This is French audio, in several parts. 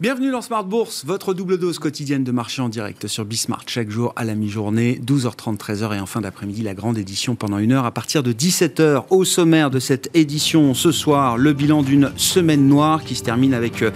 Bienvenue dans Smart Bourse, votre double dose quotidienne de marché en direct sur Bismart chaque jour à la mi-journée, 12h30, 13h et en fin d'après-midi la grande édition pendant une heure à partir de 17h. Au sommaire de cette édition ce soir, le bilan d'une semaine noire qui se termine avec euh,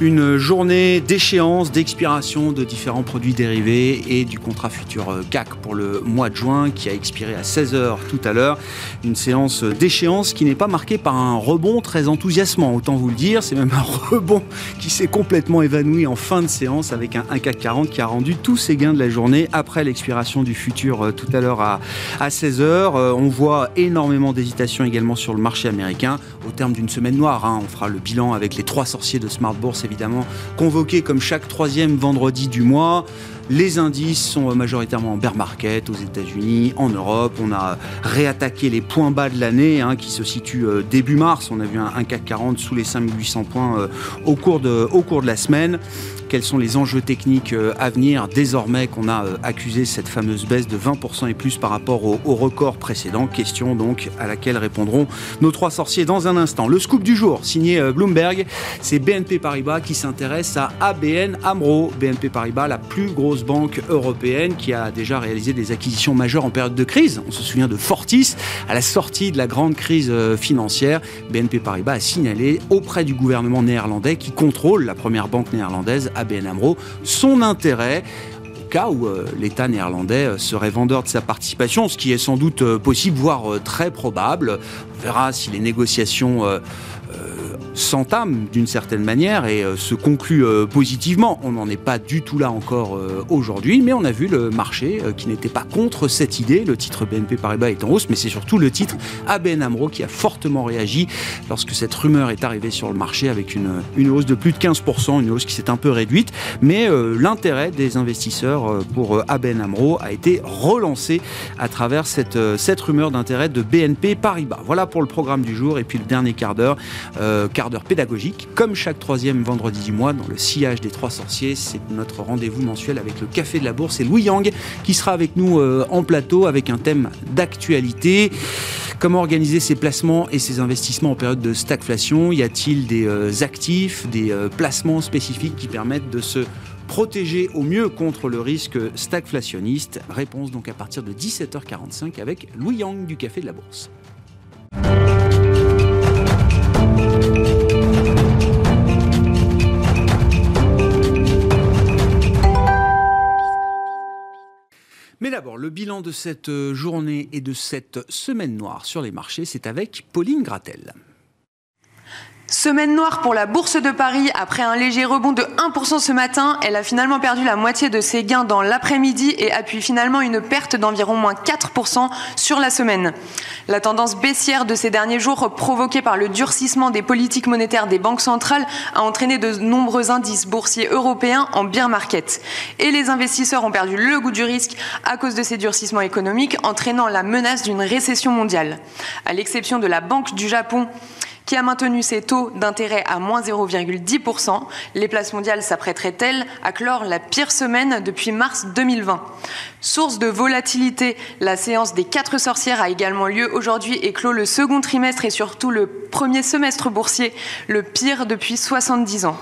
une journée d'échéance, d'expiration de différents produits dérivés et du contrat futur euh, CAC pour le mois de juin qui a expiré à 16h tout à l'heure. Une séance d'échéance qui n'est pas marquée par un rebond très enthousiasmant, autant vous le dire, c'est même un rebond qui s'est complètement évanoui en fin de séance avec un, CAC 40 qui a rendu tous ses gains de la journée après l'expiration du futur euh, tout à l'heure à, 16h. Euh, on voit énormément d'hésitation également sur le marché américain au terme d'une semaine noire. Hein. On fera le bilan avec les trois sorciers de Smart Bourse évidemment convoqués comme chaque troisième vendredi du mois. Les indices sont majoritairement en bear market aux États-Unis, en Europe. On a réattaqué les points bas de l'année hein, qui se situent euh, début mars. On a vu un, CAC 40 sous les 5800 points euh, au, cours au cours de la semaine quels sont les enjeux techniques euh, à venir désormais qu'on a accusé cette fameuse baisse de 20% et plus par rapport au, record précédent Question donc à laquelle répondront nos trois sorciers dans un instant. Le scoop du jour, signé Bloomberg, c'est BNP Paribas qui s'intéresse à ABN Amro. BNP Paribas, la plus grosse banque européenne qui a déjà réalisé des acquisitions majeures en période de crise. On se souvient de Fortis. À la sortie de la grande crise euh, financière, BNP Paribas a signalé auprès du gouvernement néerlandais qui contrôle la première banque néerlandaise, ABN AMRO, son intérêt au cas où euh, l'État néerlandais euh, serait vendeur de sa participation, ce qui est sans doute possible, voire très probable. On verra si les négociations s'entame d'une certaine manière et euh, se conclut euh, positivement. On n'en est pas du tout là encore euh, aujourd'hui, mais on a vu le marché qui n'était pas contre cette idée. Le titre BNP Paribas est en hausse, mais c'est surtout le titre ABN Amro qui a fortement réagi lorsque cette rumeur est arrivée sur le marché avec une, une hausse de plus de 15%, une hausse qui s'est un peu réduite. Mais l'intérêt des investisseurs pour ABN Amro a été relancé à travers cette, cette rumeur d'intérêt de BNP Paribas. Voilà pour le programme du jour et puis le dernier quart d'heure d'heure pédagogique, comme chaque troisième vendredi du mois dans le sillage des trois sorciers. C'est notre rendez-vous mensuel avec le Café de la Bourse et Louis Yang qui sera avec nous euh, en plateau avec un thème d'actualité. Comment organiser ses placements et ses investissements en période de stagflation? Y a-t-il des euh, actifs, des euh, placements spécifiques qui permettent de se protéger au mieux contre le risque stagflationniste? Réponse donc à partir de 17h45 avec Louis Yang du Café de la Bourse. Mais d'abord, le bilan de cette euh, journée et de cette semaine noire sur les marchés, c'est avec Pauline Gratel. Semaine noire pour la Bourse de Paris. Après un léger rebond de 1% ce matin, elle a finalement perdu la moitié de ses gains dans l'après-midi et appuie finalement une perte d'environ moins 4% sur la semaine. La tendance baissière de ces derniers jours, provoquée par le durcissement des politiques monétaires des banques centrales, a entraîné de nombreux indices boursiers européens en bear market. Et les investisseurs ont perdu le goût du risque à cause de ces durcissements économiques, entraînant la menace d'une récession mondiale. À l'exception de la Banque du Japon, qui a maintenu ses taux d'intérêt à moins 0,10%. Les places mondiales s'apprêteraient-elles à clore la pire semaine depuis mars 2020 Source de volatilité, la séance des quatre sorcières a également lieu aujourd'hui et clôt le second trimestre et surtout le premier semestre boursier, le pire depuis 70 ans.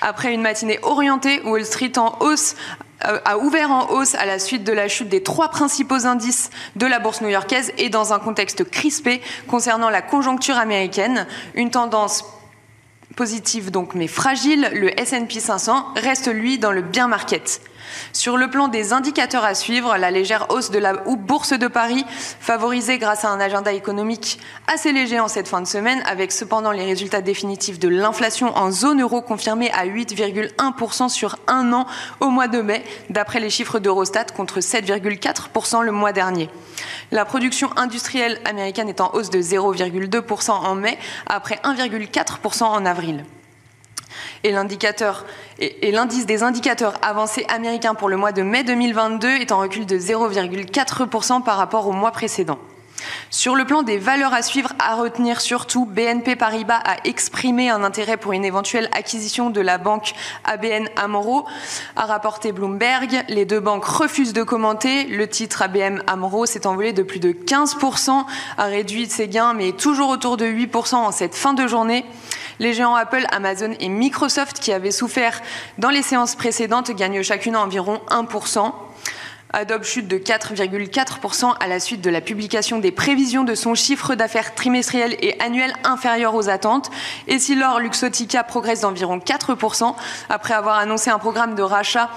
Après une matinée orientée, Wall Street en hausse a ouvert en hausse à la suite de la chute des trois principaux indices de la bourse new-yorkaise et dans un contexte crispé concernant la conjoncture américaine, une tendance positive donc mais fragile, le S&P 500 reste lui dans le bien market. Sur le plan des indicateurs à suivre, la légère hausse de la bourse de Paris, favorisée grâce à un agenda économique assez léger en cette fin de semaine, avec cependant les résultats définitifs de l'inflation en zone euro confirmés à 8,1% sur un an au mois de mai, d'après les chiffres d'Eurostat, contre 7,4% le mois dernier. La production industrielle américaine est en hausse de 0,2% en mai, après 1,4% en avril et l'indice des indicateurs avancés américains pour le mois de mai 2022 est en recul de 0,4% par rapport au mois précédent. Sur le plan des valeurs à suivre, à retenir surtout, BNP Paribas a exprimé un intérêt pour une éventuelle acquisition de la banque ABN Amro, a rapporté Bloomberg. Les deux banques refusent de commenter. Le titre ABN Amro s'est envolé de plus de 15%, a réduit ses gains, mais toujours autour de 8% en cette fin de journée. Les géants Apple, Amazon et Microsoft, qui avaient souffert dans les séances précédentes, gagnent chacune environ 1%. Adobe chute de 4,4% à la suite de la publication des prévisions de son chiffre d'affaires trimestriel et annuel inférieur aux attentes. Et si l'or Luxotica progresse d'environ 4% après avoir annoncé un programme de rachat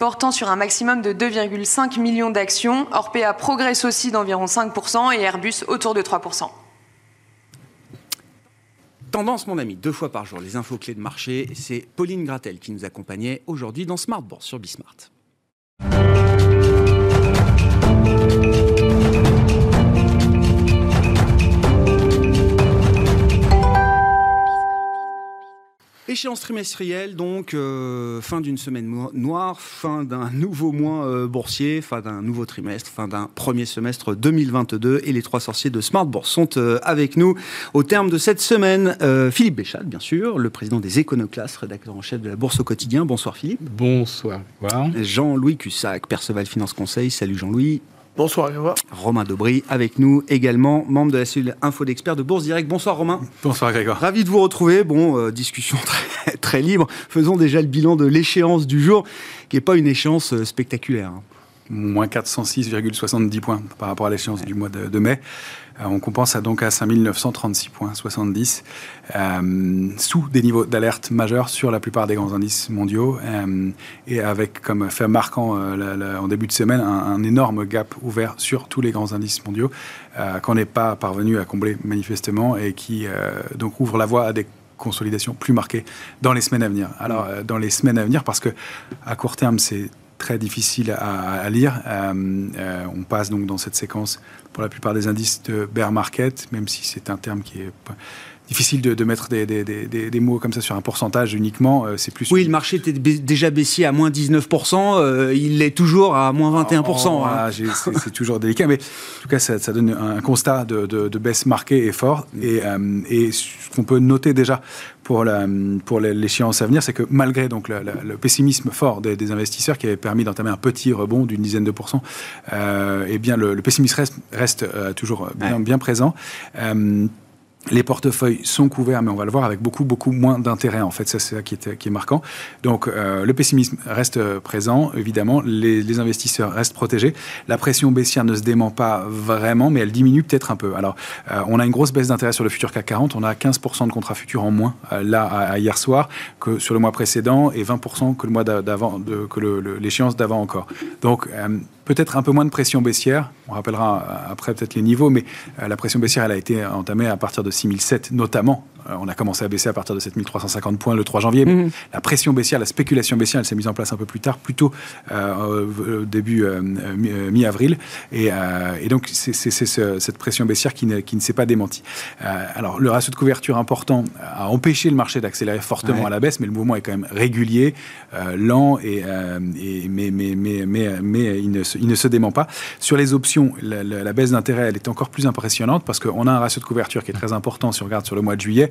portant sur un maximum de 2,5 millions d'actions. Orpea progresse aussi d'environ 5% et Airbus autour de 3%. Tendance, mon ami, deux fois par jour, les infos clés de marché. C'est Pauline Gratel qui nous accompagnait aujourd'hui dans Smart Bourse sur Bismart. Échéance trimestrielle, donc euh, fin d'une semaine noire, fin d'un nouveau mois euh, boursier, fin d'un nouveau trimestre, fin d'un premier semestre 2022. Et les trois sorciers de Smart Bourse sont euh, avec nous au terme de cette semaine. Philippe Béchat, bien sûr, le président des Éconoclasses, rédacteur en chef de la Bourse au quotidien. Bonsoir Philippe. Bonsoir. Jean-Louis Cussac, Perceval Finance Conseil. Salut Jean-Louis. Bonsoir, Romain Dobry avec nous également, membre de la cellule Info d'Experts de Bourse Direct. Bonsoir Romain. Bonsoir Grégoire. Ravi de vous retrouver. Bon, euh, discussion très, très, libre. Faisons déjà le bilan de l'échéance du jour, qui n'est pas une échéance euh, spectaculaire. Hein. Moins 406,70 points par rapport à l'échéance du mois de mai. Euh, on compense à donc à 5936 points 70, euh, sous des niveaux d'alerte majeurs sur la plupart des grands indices mondiaux, euh, et avec comme fait marquant en début de semaine un, énorme gap ouvert sur tous les grands indices mondiaux, qu'on n'est pas parvenu à combler manifestement, et qui donc ouvre la voie à des consolidations plus marquées dans les semaines à venir. Alors, dans les semaines à venir, parce que à court terme, c'est très difficile à, lire. on passe donc dans cette séquence pour la plupart des indices de bear market, même si c'est un terme qui est difficile de, mettre des, des, des, mots comme ça sur un pourcentage uniquement. Euh, c'est plus. Oui, le marché était déjà baissier à moins 19%, euh, il l'est toujours à moins 21%. Hein. C'est toujours délicat, mais en tout cas, ça, donne un constat de, baisse marquée et fort. Et, euh, et ce qu'on peut noter déjà pour, la, pour l'échéance à venir, c'est que malgré donc le, pessimisme fort des, investisseurs qui avait permis d'entamer un petit rebond d'une dizaine de pourcents, euh, eh bien le, pessimisme reste, reste euh, toujours bien, bien présent. Euh, les portefeuilles sont couverts, mais on va le voir avec beaucoup, beaucoup moins d'intérêt. En fait, ça, c'est ça qui est, marquant. Donc, euh, le pessimisme reste présent, évidemment. Les, investisseurs restent protégés. La pression baissière ne se dément pas vraiment, mais elle diminue peut-être un peu. Alors, euh, on a une grosse baisse d'intérêt sur le futur CAC 40. On a 15% de contrats futurs en moins, euh, là, hier soir, que sur le mois précédent, et 20% que le mois d'avant, que l'échéance d'avant encore. Donc, peut-être un peu moins de pression baissière. On rappellera euh, après peut-être les niveaux, mais euh, la pression baissière, elle a été entamée à partir de 6007 notamment. Euh, on a commencé à baisser à partir de 7350 points le 3 janvier. Mhm. La pression baissière, la spéculation baissière, elle s'est mise en place un peu plus tard, plutôt euh, début mi-avril. Et, donc, c'est cette pression baissière qui ne, qui ne s'est pas démentie. alors, le ratio de couverture important a empêché le marché d'accélérer fortement à la baisse, mais le mouvement est quand même régulier, lent, et, et mais, mais, mais, mais, mais il ne il ne se dément pas. Sur les options, la, baisse d'intérêt, elle est encore plus impressionnante parce qu'on a un ratio de couverture qui est très important si on regarde sur le mois de juillet.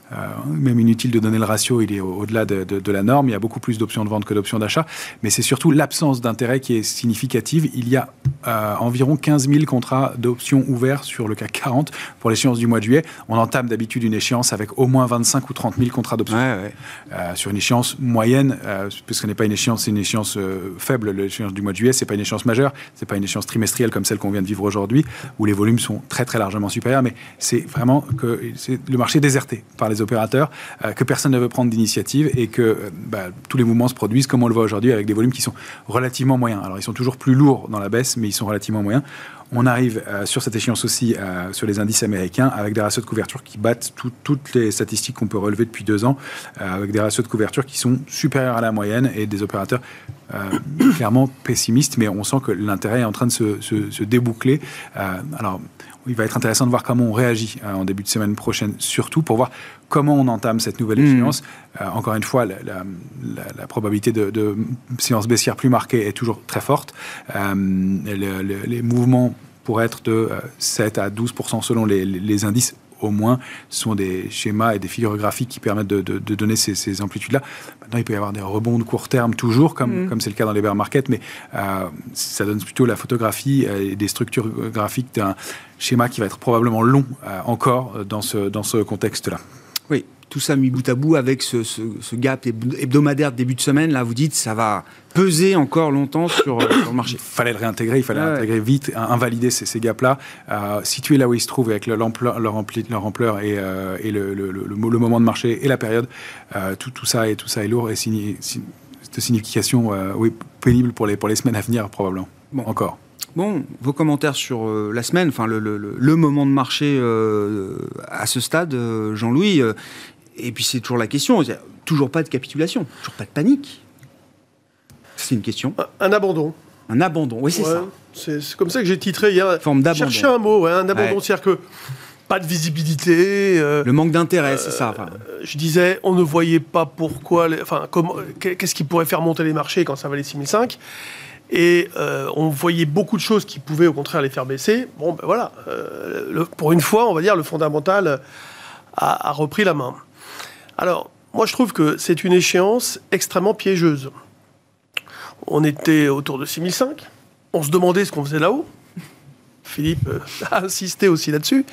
Euh, même inutile de donner le ratio, il est au-delà de, la norme. Il y a beaucoup plus d'options de vente que d'options d'achat. Mais c'est surtout l'absence d'intérêt qui est significative. Il y a euh, environ 15 000 contrats d'options ouverts sur le CAC 40 pour l'échéance du mois de juillet. On entame d'habitude une échéance avec au moins 25 ou 30 000 contrats d'options. Euh, sur une échéance moyenne, puisque ce n'est pas une échéance, c'est une échéance faible, l'échéance du mois de juillet, c'est pas une échéance majeure, c'est pas une échéance trimestrielle comme celle qu'on vient de vivre aujourd'hui, où les volumes sont très très largement supérieurs, mais c'est vraiment que le marché est déserté par les opérateurs, euh, que personne ne veut prendre d'initiative et que euh, bah, tous les mouvements se produisent comme on le voit aujourd'hui avec des volumes qui sont relativement moyens. Alors ils sont toujours plus lourds dans la baisse, mais ils sont relativement moyens. On arrive euh, sur cette échéance aussi sur les indices américains avec des ratios de couverture qui battent toutes les statistiques qu'on peut relever depuis deux ans, avec des ratios de couverture qui sont supérieurs à la moyenne et des opérateurs clairement pessimistes, mais on sent que l'intérêt est en train de se, se déboucler. alors, il va être intéressant de voir comment on réagit en début de semaine prochaine, surtout pour voir comment on entame cette nouvelle mmh. échéance. Euh, encore une fois, la, probabilité de, séance baissière plus marquée est toujours très forte. Euh, les mouvements pourrait être de 7 à 12% selon les, les indices au moins, ce sont des schémas et des figures graphiques qui permettent de, donner ces, amplitudes-là. Maintenant, il peut y avoir des rebonds de court terme toujours, comme mm. comme c'est le cas dans les bear markets, mais euh, ça donne plutôt la photographie et des structures graphiques d'un schéma qui va être probablement long euh, encore dans ce, dans ce contexte-là. Oui, tout ça mis bout à bout avec ce, gap hebdomadaire de début de semaine, là, vous dites, ça va peser encore longtemps sur, euh, le marché. Il fallait le réintégrer, il fallait l'intégrer vite, invalider ces, gaps-là, euh, situer là où ils se trouvent avec l'ampleur, leur, ampleur et, euh, et le, le, moment de marché et la période. tout, tout, ça est, tout ça est lourd et de signification oui, pénible pour les, pour les semaines à venir, probablement. Bon. Encore. Bon, vos commentaires sur la semaine, enfin le, le, moment de marché à ce stade, Jean-Louis, et puis c'est toujours la question, toujours pas de capitulation, toujours pas de panique. C'est une question. Un, abandon. Un abandon, oui, c'est ça. C'est comme ça que j'ai titré hier. Forme d'abandon. Chercher un mot, un abandon. C'est-à-dire que pas de visibilité. Euh, le manque d'intérêt, c'est ça. Euh, je disais, on ne voyait pas pourquoi. enfin, qu'est-ce qui pourrait faire monter les marchés quand ça valait 6005 et euh, on voyait beaucoup de choses qui pouvaient au contraire les faire baisser. Bon, ben voilà, pour une fois, on va dire, le fondamental a repris la main. Alors, moi je trouve que c'est une échéance extrêmement piégeuse. On était autour de 6005, on se demandait ce qu'on faisait là-haut. Philippe euh, a insisté aussi là-dessus.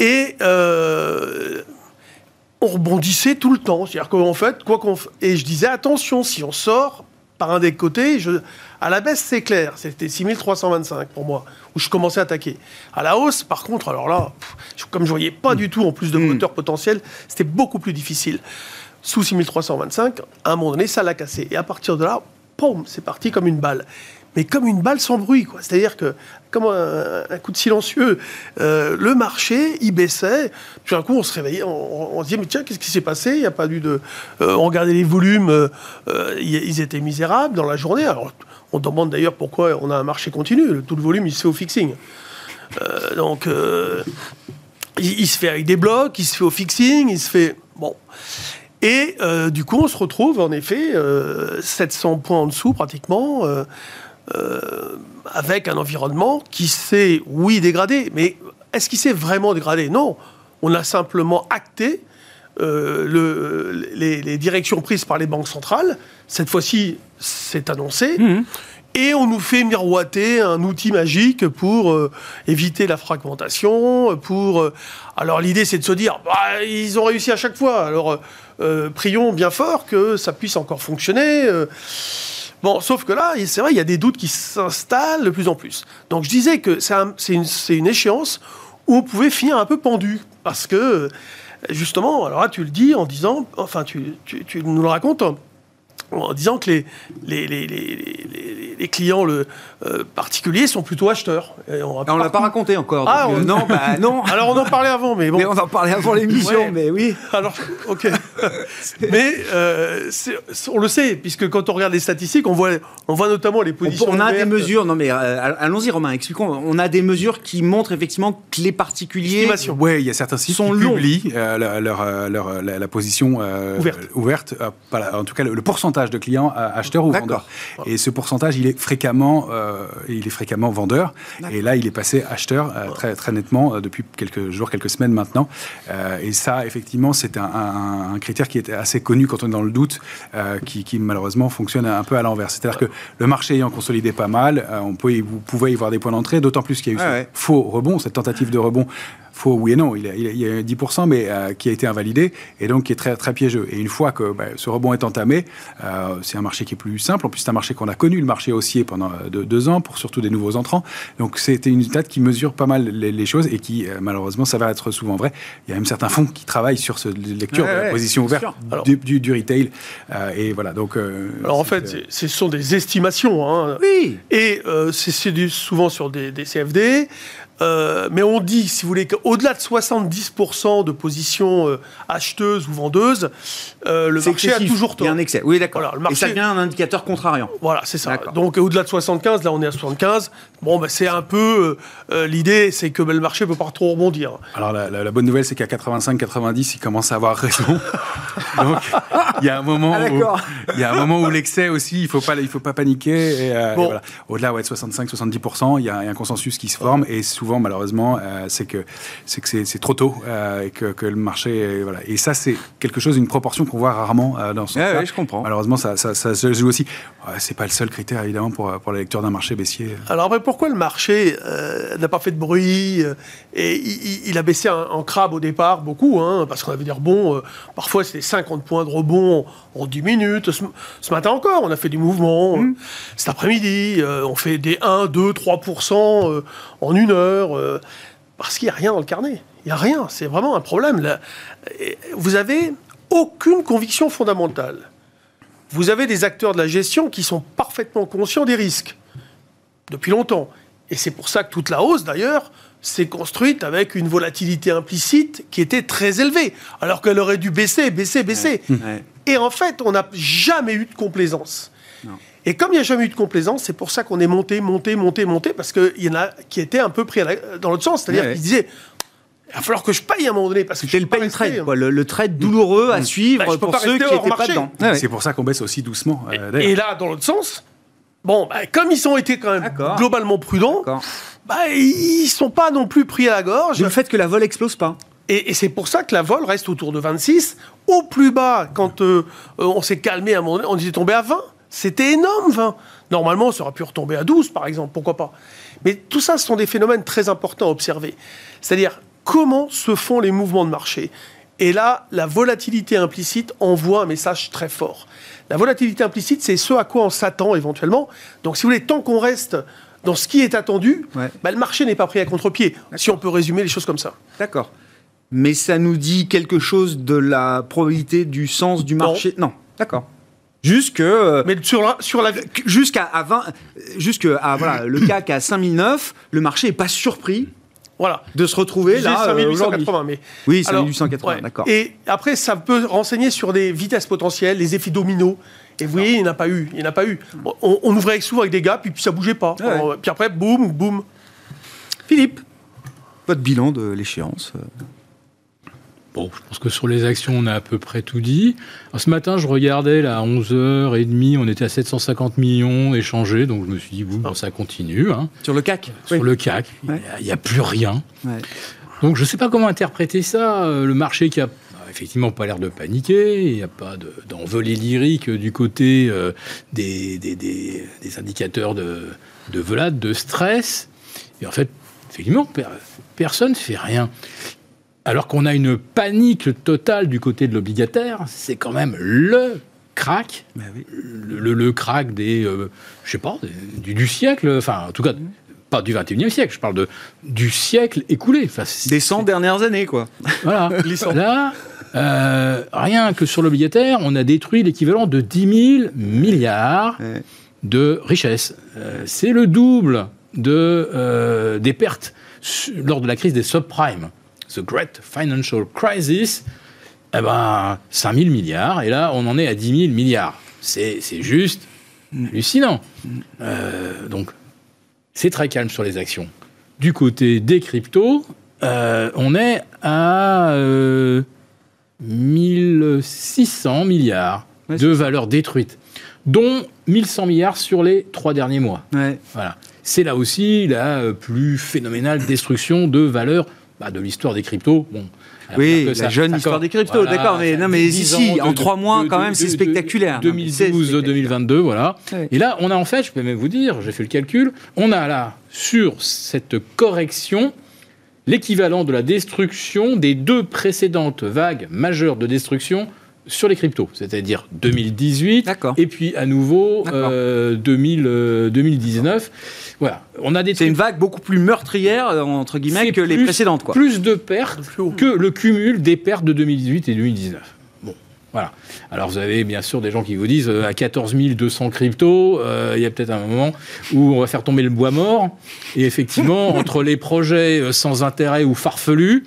Et euh, on rebondissait tout le temps. C'est-à-dire fait, quoi. Et je disais, attention, si on sort par un des côtés, je, à la baisse, c'est clair. C'était 6325 pour moi, où je commençais à attaquer. À la hausse, par contre, alors là, comme je voyais pas du tout en plus de moteur potentiel, c'était beaucoup plus difficile. Sous 6325, à un moment donné, ça l'a cassé. Et à partir de là, c'est parti comme une balle mais comme une balle sans bruit. quoi. C'est-à-dire que, comme un, coup de silencieux, euh, le marché, il baissait. Puis un coup, on se réveillait, on, se disait, mais tiens, qu'est-ce qui s'est passé? Il n'y a pas eu de... Euh, on regardait les volumes, euh, ils étaient misérables dans la journée. Alors, on demande d'ailleurs pourquoi on a un marché continu. Tout le volume, il se fait au fixing. donc, il, se fait avec des blocs, il se fait au fixing, il se fait... Bon. Et du coup, on se retrouve en effet 700 points en dessous pratiquement. Avec un environnement qui s'est, oui, dégradé, mais est-ce qu'il s'est vraiment dégradé? Non. On a simplement acté euh, le, les, directions prises par les banques centrales. Cette fois-ci, c'est annoncé. Mhm. Et on nous fait miroiter un outil magique pour euh, éviter la fragmentation, pour... alors l'idée, c'est de se dire, bah, ils ont réussi à chaque fois, alors prions bien fort que ça puisse encore fonctionner. Bon, sauf que là, c'est vrai, il y a des doutes qui s'installent de plus en plus. Donc je disais que c'est une, échéance où on pouvait finir un peu pendu. Parce que, justement, alors là, tu le dis en disant, enfin, tu, tu nous le racontes en disant que les, les, les, les clients le, euh, particuliers sont plutôt acheteurs. on ne l'a pas raconté encore. Ah, euh, non, bah, non. Alors on en parlait avant, mais bon. Mais on en parlait avant l'émission, mais oui. Alors, ok. mais euh, on le sait, puisque quand on regarde les statistiques, on voit, on voit notamment les positions. On, a des mesures, non mais allons-y Romain, expliquons. On a des mesures qui montrent effectivement que les particuliers. Oui, il y a certains sites qui publient leur, leur, la, position ouverte. ouverte en tout cas, le pourcentage de clients acheteurs ou vendeurs. Et ce pourcentage, il est fréquemment, euh, il est fréquemment vendeur. Et là, il est passé acheteur euh, très, très nettement euh, depuis quelques jours, quelques semaines maintenant. et ça, effectivement, c'est un, critère qui était assez connu quand on est dans le doute, qui, malheureusement fonctionne un peu à l'envers. C'est-à-dire que le marché ayant consolidé pas mal, on peut, vous pouvez y voir des points d'entrée, d'autant plus qu'il y a eu ce faux rebond, cette tentative de rebond faux oui et non. Il, y a 10%, mais euh, qui a été invalidé et donc qui est très, très piégeux. Et une fois que bah, ce rebond est entamé, euh, c'est un marché qui est plus simple. En plus, c'est un marché qu'on a connu, le marché haussier pendant euh, deux, ans pour surtout des nouveaux entrants. Donc, c'était une date qui mesure pas mal les, choses et qui, malheureusement, ça va être souvent vrai. Il y a même certains fonds qui travaillent sur cette lecture de la position ouverte du, du, retail. et voilà. Donc, Alors, en fait, ce sont des estimations. Hein. Oui. Et c'est souvent sur des, des CFD. Euh, mais on dit, si vous voulez, au-delà de 70% de positions euh, acheteuses ou vendeuses, euh, le C'est marché a toujours Il y tort. a un excès. Oui, d'accord. Voilà, le Et ça devient un indicateur contrariant. Voilà, c'est ça. D'accord. Donc au-delà de 75, là on est à 75. Bon, bah, c'est un peu l'idée, c'est que bah, le marché peut pas trop rebondir. Alors la, la- la bonne nouvelle, c'est qu'à 85-90, il commence à avoir raison. Donc il y a un moment Ah, où il y a un moment où l'excès aussi, il faut pas il faut pas paniquer. Et, euh, Bon. et voilà. Au-delà ouais, de 65-70%, il y, a il y a un consensus qui se forme et souvent malheureusement euh, c'est que c'est que c'est trop tôt euh, et que, que le marché est- voilà. Et ça c'est quelque chose une proportion qu'on voit rarement euh, dans ce sens-là. ouais, je comprends. Malheureusement ça, ça, ça se joue aussi. C'est pas le seul critère évidemment pour pour la lecture d'un marché baissier. Alors après, pourquoi le marché euh, n'a pas fait de bruit euh, et il, a baissé en, en crabe au départ beaucoup, hein, parce qu'on avait des rebonds. euh, parfois, c'était 50 points de rebond en, en 10 minutes. Ce, ce matin encore, on a fait du mouvement. Mmh. Cet après-midi, euh, on fait des 1, 2, 3 euh, en une heure. euh, parce qu'il n'y a rien dans le carnet. Il n'y a rien. C'est vraiment un problème. Là. Vous avez aucune conviction fondamentale. Vous avez des acteurs de la gestion qui sont parfaitement conscients des risques depuis longtemps. Et c'est pour ça que toute la hausse, d'ailleurs, s'est construite avec une volatilité implicite qui était très élevée, alors qu'elle aurait dû baisser, baisser, baisser. Ouais. Et en fait, on n'a jamais eu de complaisance. Non. Et comme il n'y a jamais eu de complaisance, c'est pour ça qu'on est monté, monté, monté, monté, parce qu'il y en a qui étaient un peu pris la- dans l'autre sens, c'est-à-dire Ouais, ouais. qu'ils disaient il va falloir que je paye à un moment donné, parce que C'était le pain trade, hein. quoi, le, le trade douloureux à suivre Bah, peux pour ceux qui n'étaient pas marché. dedans. Ouais. C'est pour ça qu'on baisse aussi doucement. euh. Et là, dans l'autre sens, bon, bah, comme ils ont été quand même globalement prudents, bah, ils sont pas non plus pris à la gorge. D'où le fait que la vol explose pas. Et, et c'est pour ça que la vol reste autour de 26. Au plus bas, quand euh, euh, on s'est calmé à un moment donné, on était tombé à 20. C'était énorme, 20. Normalement, ça aurait pu retomber à 12, par exemple, pourquoi pas. Mais tout ça, ce sont des phénomènes très importants à observer. C'est-à-dire, comment se font les mouvements de marché? Et là, la volatilité implicite envoie un message très fort. La volatilité implicite, c'est ce à quoi on s'attend éventuellement. Donc, si vous voulez, tant qu'on reste dans ce qui est attendu, Ouais. bah, le marché n'est pas pris à contre-pied, si on peut résumer les choses comme ça. D'accord. Mais ça nous dit quelque chose de la probabilité du sens du Non. marché? Non. D'accord. Jusque. euh, Mais sur la, sur la, Jusqu'à à 20, jusque à voilà, le CAC à 5009, le marché n'est pas surpris voilà. de se retrouver là euh, aujourd'hui. 5880, mais. Oui, Alors, 5880, ouais. d'accord. Et après, ça peut renseigner sur des vitesses potentielles, les effets dominos. Et vous voyez, il n'y en a pas eu. Il n'y en a pas eu. On, on ouvrait souvent avec des gars, puis, puis ça bougeait pas. Ouais. Alors, puis après, boum, boum. Philippe, votre bilan de l'échéance euh, Bon, je pense que sur les actions, on a à peu près tout dit. Alors, ce matin, je regardais là, à 11h30, on était à 750 millions échangés, donc je me suis dit, bon, bon, ça continue. hein. sur le CAC Sur le CAC, Ouais. il n'y a, plus rien. Ouais. Donc je ne sais pas comment interpréter ça. euh, Le marché qui a bah, effectivement pas l'air de paniquer, il n'y a pas de- d'envolée lyrique du côté euh, des, des- des- des indicateurs de, de velade, de stress. Et en fait, effectivement, per- personne ne fait rien. Alors qu'on a une panique totale du côté de l'obligataire, c'est quand même le crack Bah oui. le, le- le crack des, euh, je sais pas, des- du, du siècle, enfin, en tout cas, pas du 21e siècle, je parle de, du siècle écoulé. Enfin, Des 100 dernières années, quoi. voilà. Là, euh, rien que sur l'obligataire, on a détruit l'équivalent de 10 000 milliards Ouais. de richesses. Euh, c'est le double de, euh, des pertes lors de la crise des subprimes. The Great Financial Crisis, eh ben, 5 000 milliards, et là, on en est à 10 000 milliards. C'est juste hallucinant. Euh, donc, c'est très calme sur les actions. Du côté des cryptos, euh, on est à euh, 1600 milliards Ouais, de valeurs détruites, dont 1100 milliards sur les trois derniers mois. Ouais. Voilà. C'est là aussi la plus phénoménale destruction de valeurs bah, de l'histoire des cryptos. Bon, alors Oui, la ça- jeune histoire des cryptos, voilà, d'accord, mais non, mais 10 si, ans en trois mois, quand même, c'est spectaculaire. de- Non, mais c'est 2012, spectaculaire. 2022, voilà. Et là, on a en fait, je peux même vous dire, j'ai fait le calcul, on a là, sur cette correction, l'équivalent de la destruction des deux précédentes vagues majeures de destruction sur les cryptos, c'est-à-dire 2018 D'accord. et puis à nouveau D'accord. euh, 2000, euh, 2019. Voilà, on a des C'est une vague beaucoup plus meurtrière, euh, entre guillemets, c'est que les précédentes, quoi. Plus de pertes que le cumul des pertes de 2018 et 2019. Voilà. Alors vous avez bien sûr des gens qui vous disent euh, à 14 200 cryptos, euh, il y a peut-être un moment où on va faire tomber le bois mort. Et effectivement, entre les projets euh, sans intérêt ou farfelus,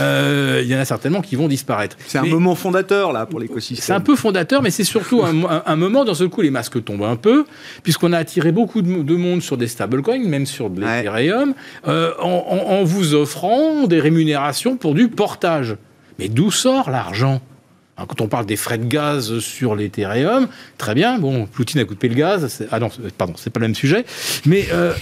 euh, il y en a certainement qui vont disparaître. C'est un Mais- moment fondateur là pour l'écosystème. c'est un peu fondateur, mais c'est surtout un, un- un moment, dans ce coup, les masques tombent un peu, puisqu'on a attiré beaucoup de, de monde sur des stablecoins, même sur de l'Ethereum, en, en- en vous offrant des rémunérations pour du portage. Mais d'où sort l'argent? Quand on parle des frais de gaz sur l'Ethereum, très bien, bon, Poutine a coupé le gaz, ah non, pardon, c'est pas le même sujet, mais euh,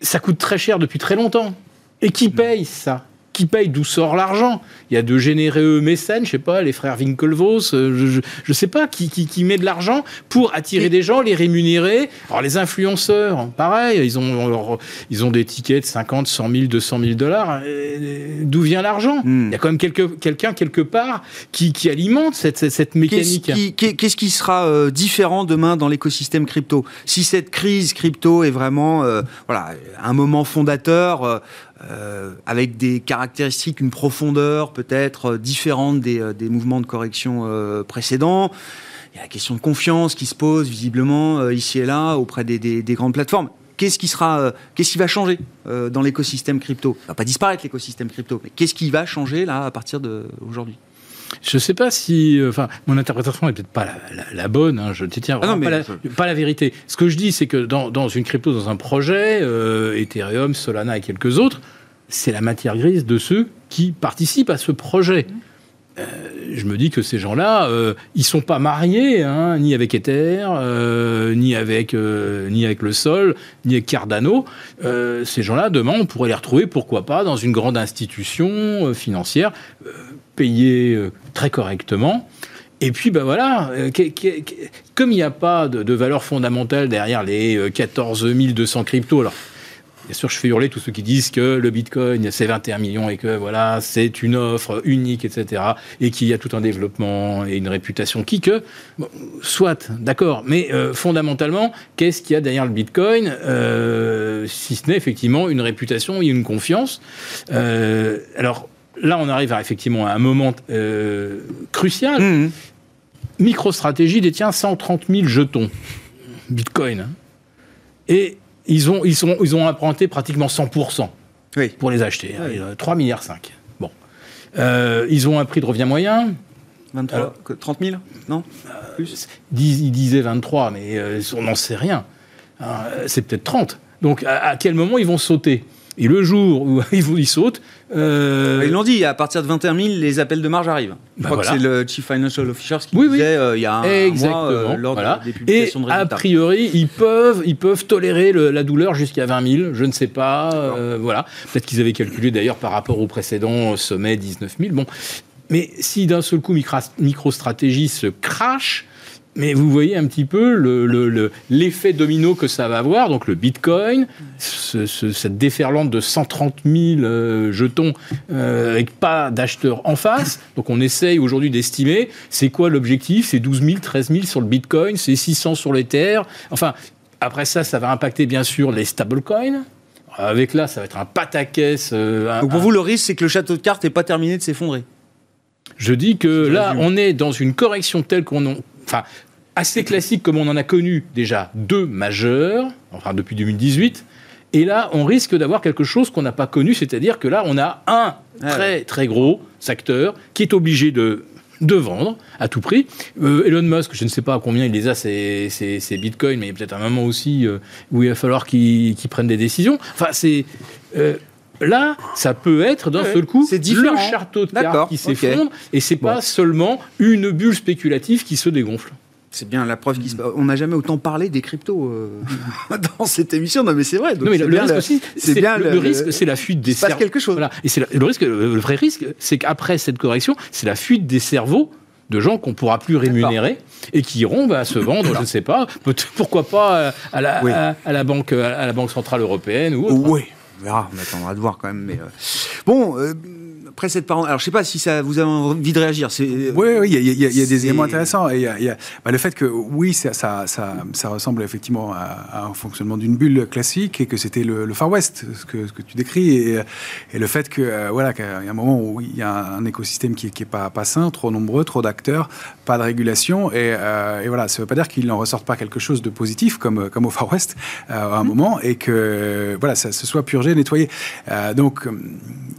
ça coûte très cher depuis très longtemps. Et qui paye ça? Qui paye D'où sort l'argent Il y a de généreux mécènes, je sais pas, les frères Winklevoss, euh, je, je, sais pas, qui, qui, qui met de l'argent pour attirer des gens, les rémunérer. Alors les influenceurs, pareil, ils ont, leur- ils ont des tickets de 50, 100 000, 200 000 dollars. Euh, D'où vient l'argent? Hmm. Il y a quand même quelqu'un quelque part qui, qui alimente cette, cette, cette Qu'est-ce mécanique. qui, qu'est-ce qui sera euh, différent demain dans l'écosystème crypto? Si cette crise crypto est vraiment euh, voilà, un moment fondateur, euh, avec des caractéristiques, une profondeur peut-être euh, différente des, euh, des mouvements de correction précédents, il y a la question de confiance qui se pose visiblement ici et là auprès des, des- des grandes plateformes. Qu'est-ce qui sera, qu'est-ce qui va changer dans l'écosystème crypto? Il va pas disparaître l'écosystème crypto, mais qu'est-ce qui va changer là à partir d'aujourd'hui Je sais pas si. euh, Enfin, mon interprétation n'est peut-être pas la, la- la bonne. hein, je détiens Ah non, mais pas, la, pas la vérité. Ce que je dis, c'est que dans, dans une crypto, dans un projet, euh, Ethereum, Solana et quelques autres, c'est la matière grise de ceux qui participent à ce projet. Euh, je me dis que ces gens-là, euh, ils sont pas mariés, hein, ni avec Ether, euh, ni avec euh, ni avec le Sol, ni avec Cardano. Ces gens-là, demain, on pourrait les retrouver, pourquoi pas, dans une grande institution financière, payée très correctement. Et puis, ben voilà, comme il n'y a pas de, valeur fondamentale derrière les euh, 14 200 cryptos, Bien sûr, je fais hurler tous ceux qui disent que le Bitcoin, c'est 21 millions et que voilà, c'est une offre unique, etc. Et qu'il y a tout un développement et une réputation qui que, bon, soit, d'accord. Mais euh, fondamentalement, qu'est-ce qu'il y a derrière le Bitcoin, euh, si ce n'est effectivement une réputation et une confiance Euh, Alors là, on arrive à, effectivement à un moment crucial. Mmh. MicroStratégie détient 130 000 jetons Bitcoin. hein. Et ils ont, ils, sont, ils ont emprunté pratiquement 100% Oui. pour les acheter. hein. 3 milliards 5. Bon. Euh, ils ont un prix de revient moyen. 23, Alors- que- 30 000 Non Plus Dis- Ils disaient 23, mais euh, on n'en sait rien. Hein, C'est peut-être 30. Donc à, à quel moment ils vont sauter? Et le jour où ils, vont- ils sautent, euh, Ils l'ont dit, à partir de 21 000, les appels de marge arrivent. Je Bah crois voilà. que c'est le Chief Financial Officer qui Oui, oui. disait euh, il y a un Exactement. mois euh, lors de- voilà. des Et publications de a résultats. priori, ils peuvent, ils peuvent tolérer le- la douleur jusqu'à 20 000. Je ne sais pas. euh, voilà. Peut-être qu'ils avaient calculé d'ailleurs par rapport au précédent sommet 19 000. Bon. Mais si d'un seul coup MicroStratégie se crache, mais vous voyez un petit peu le- le- le- l'effet domino que ça va avoir. Donc le Bitcoin, ce- ce- cette déferlante de 130 000 euh, jetons euh, avec pas d'acheteurs en face. Donc on essaye aujourd'hui d'estimer c'est quoi l'objectif. C'est 12 000, 13 000 sur le Bitcoin, c'est 600 sur l'Ether. Enfin, après ça, ça va impacter bien sûr les stablecoins. Avec là, ça va être un pataquès. euh, Donc pour un- vous, le risque, c'est que le château de cartes n'est pas terminé de s'effondrer. je dis que là, on est dans une correction telle qu'on. Enfin, assez classique comme on en a connu déjà deux majeurs, enfin depuis 2018. Et là, on risque d'avoir quelque chose qu'on n'a pas connu, c'est-à-dire que là, on a un Ah très très gros secteur qui est obligé de de vendre à tout prix. Euh, Elon Musk, je ne sais pas à combien il les a, ces, ces, ces bitcoins, mais il y a peut-être un moment aussi euh, où il va falloir qu'il qu'il prenne des décisions. Enfin, c'est... euh, Là, ça peut être d'un Ouais, seul coup c'est le château de cartes qui s'effondre, et c'est pas seulement une bulle spéculative qui se dégonfle. C'est bien la preuve qu'on On n'a jamais autant parlé des cryptos euh, dans cette émission. Non, mais c'est vrai. Donc non, mais le, bien risque le- aussi, c'est c'est bien le, risque, c'est la fuite des il se passe cerveaux. quelque chose. Voilà. Et c'est la- le risque, le vrai risque, c'est qu'après cette correction, c'est la fuite des cerveaux de gens qu'on pourra plus rémunérer et qui iront bah, se vendre, je ne sais pas, pourquoi pas euh, à la, Oui. à, à la banque, à la banque centrale européenne ou autre. Oui, on verra, on attendra de voir quand même. Mais euh, bon, euh, après cette parenthèse, alors je sais pas si ça vous avez envie de réagir. C'est Oui, oui, il y a, y a- y a des éléments intéressants. Et y a, a- bah, le fait que, oui, ça, ça, ça, ça ressemble effectivement à, à un fonctionnement d'une bulle classique et que c'était le, le Far West, ce que, ce que tu décris. Et, et le fait que, euh, voilà, qu'il y a un moment où il y a un écosystème qui n'est pas, pas sain, trop nombreux, trop d'acteurs, pas de régulation. Et, euh, et voilà, ça ne veut pas dire qu'il n'en ressorte pas quelque chose de positif, comme, comme au Far West, euh, à un moment, et que, voilà, ça se soit purgé, nettoyé. Euh, donc,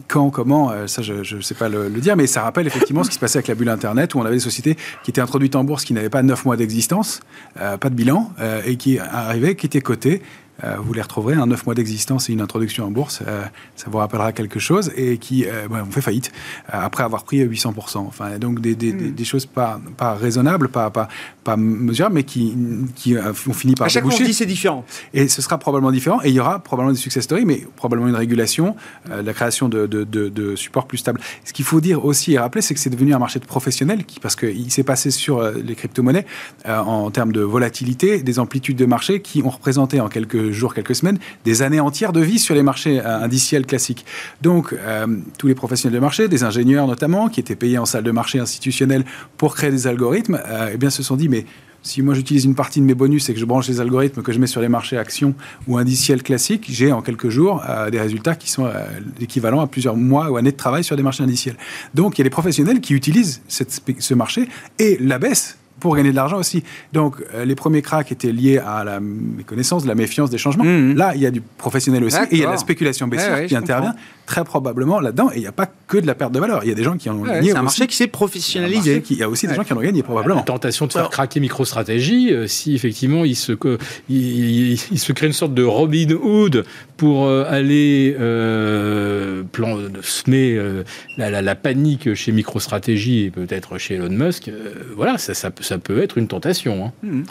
quand, comment, euh, ça je ne sais pas le, dire, mais ça rappelle effectivement ce qui se passait avec la bulle Internet, où on avait des sociétés qui étaient introduites en bourse, qui n'avaient pas 9 mois d'existence, euh, pas de bilan, euh, et qui arrivaient, qui étaient cotées. Euh, vous les retrouverez, un 9 mois d'existence et une introduction en bourse, euh, ça vous rappellera quelque chose, et qui euh, ouais, ont fait faillite euh, après avoir pris 800%. Enfin, donc des, des choses pas, pas raisonnables, pas, pas, pas mesurables, mais qui, qui ont fini par à chaque fois on dit c'est différent. Et ce sera probablement différent. Et il y aura probablement des success stories, mais probablement une régulation, la création de, de, de, de supports plus stables. Ce qu'il faut dire aussi et rappeler, c'est que c'est devenu un marché de professionnels, qui, parce qu'il s'est passé sur les crypto-monnaies, en termes de volatilité, des amplitudes de marché qui ont représenté en quelques jours, quelques semaines, des années entières de vie sur les marchés indiciels classiques. Donc, euh, tous les professionnels de marché, des ingénieurs notamment, qui étaient payés en salle de marché institutionnelle pour créer des algorithmes, euh, eh bien, se sont dit, mais si moi j'utilise une partie de mes bonus et que je branche les algorithmes que je mets sur les marchés actions ou indiciels classiques, j'ai en quelques jours euh, des résultats qui sont euh, équivalents à plusieurs mois ou années de travail sur des marchés indiciels. Donc il y a des professionnels qui utilisent ce marché et la baisse pour gagner de l'argent aussi. Donc euh, les premiers cracks étaient liés à la méconnaissance, de la méfiance des changements. Mhm. Là, il y a du professionnel aussi et il y a de la spéculation baissière ouais, qui intervient comprends. très probablement là-dedans et il n'y a pas que de la perte de valeur. Il y a des gens qui en ont Ouais, gagné c'est un aussi. marché qui s'est Il y a un marché professionnalisé. qui- Il y a aussi des gens qui en ont gagné La probablement. tentation de faire Alors- craquer MicroStratégie, euh, si effectivement il se, que- il, il- il se crée une sorte de Robin Hood pour euh, aller euh, plan, semer euh, la, la- la panique chez MicroStratégie et peut-être chez Elon Musk, euh, voilà, ça, ça, peut- ça peut être une tentation. hein.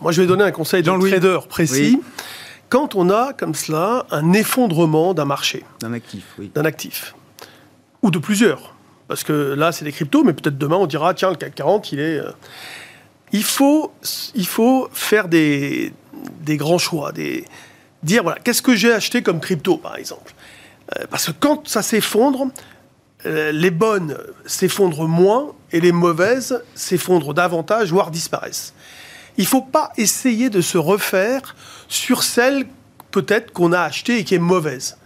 Moi, je vais donner un conseil de Jean-Louis. trader précis. Oui. Quand on a comme cela un effondrement d'un marché, D'un actif, oui. d'un actif, ou de plusieurs, parce que là, c'est des cryptos, mais peut-être demain, on dira, tiens, le CAC 40, il est... euh, Il faut, il faut faire des, des grands choix, des, dire, voilà, qu'est-ce que j'ai acheté comme crypto, par exemple? Euh, Parce que quand ça s'effondre, les bonnes s'effondrent moins et les mauvaises s'effondrent davantage, voire disparaissent. Il ne faut pas essayer de se refaire sur celle peut-être qu'on a achetée et qui est mauvaise.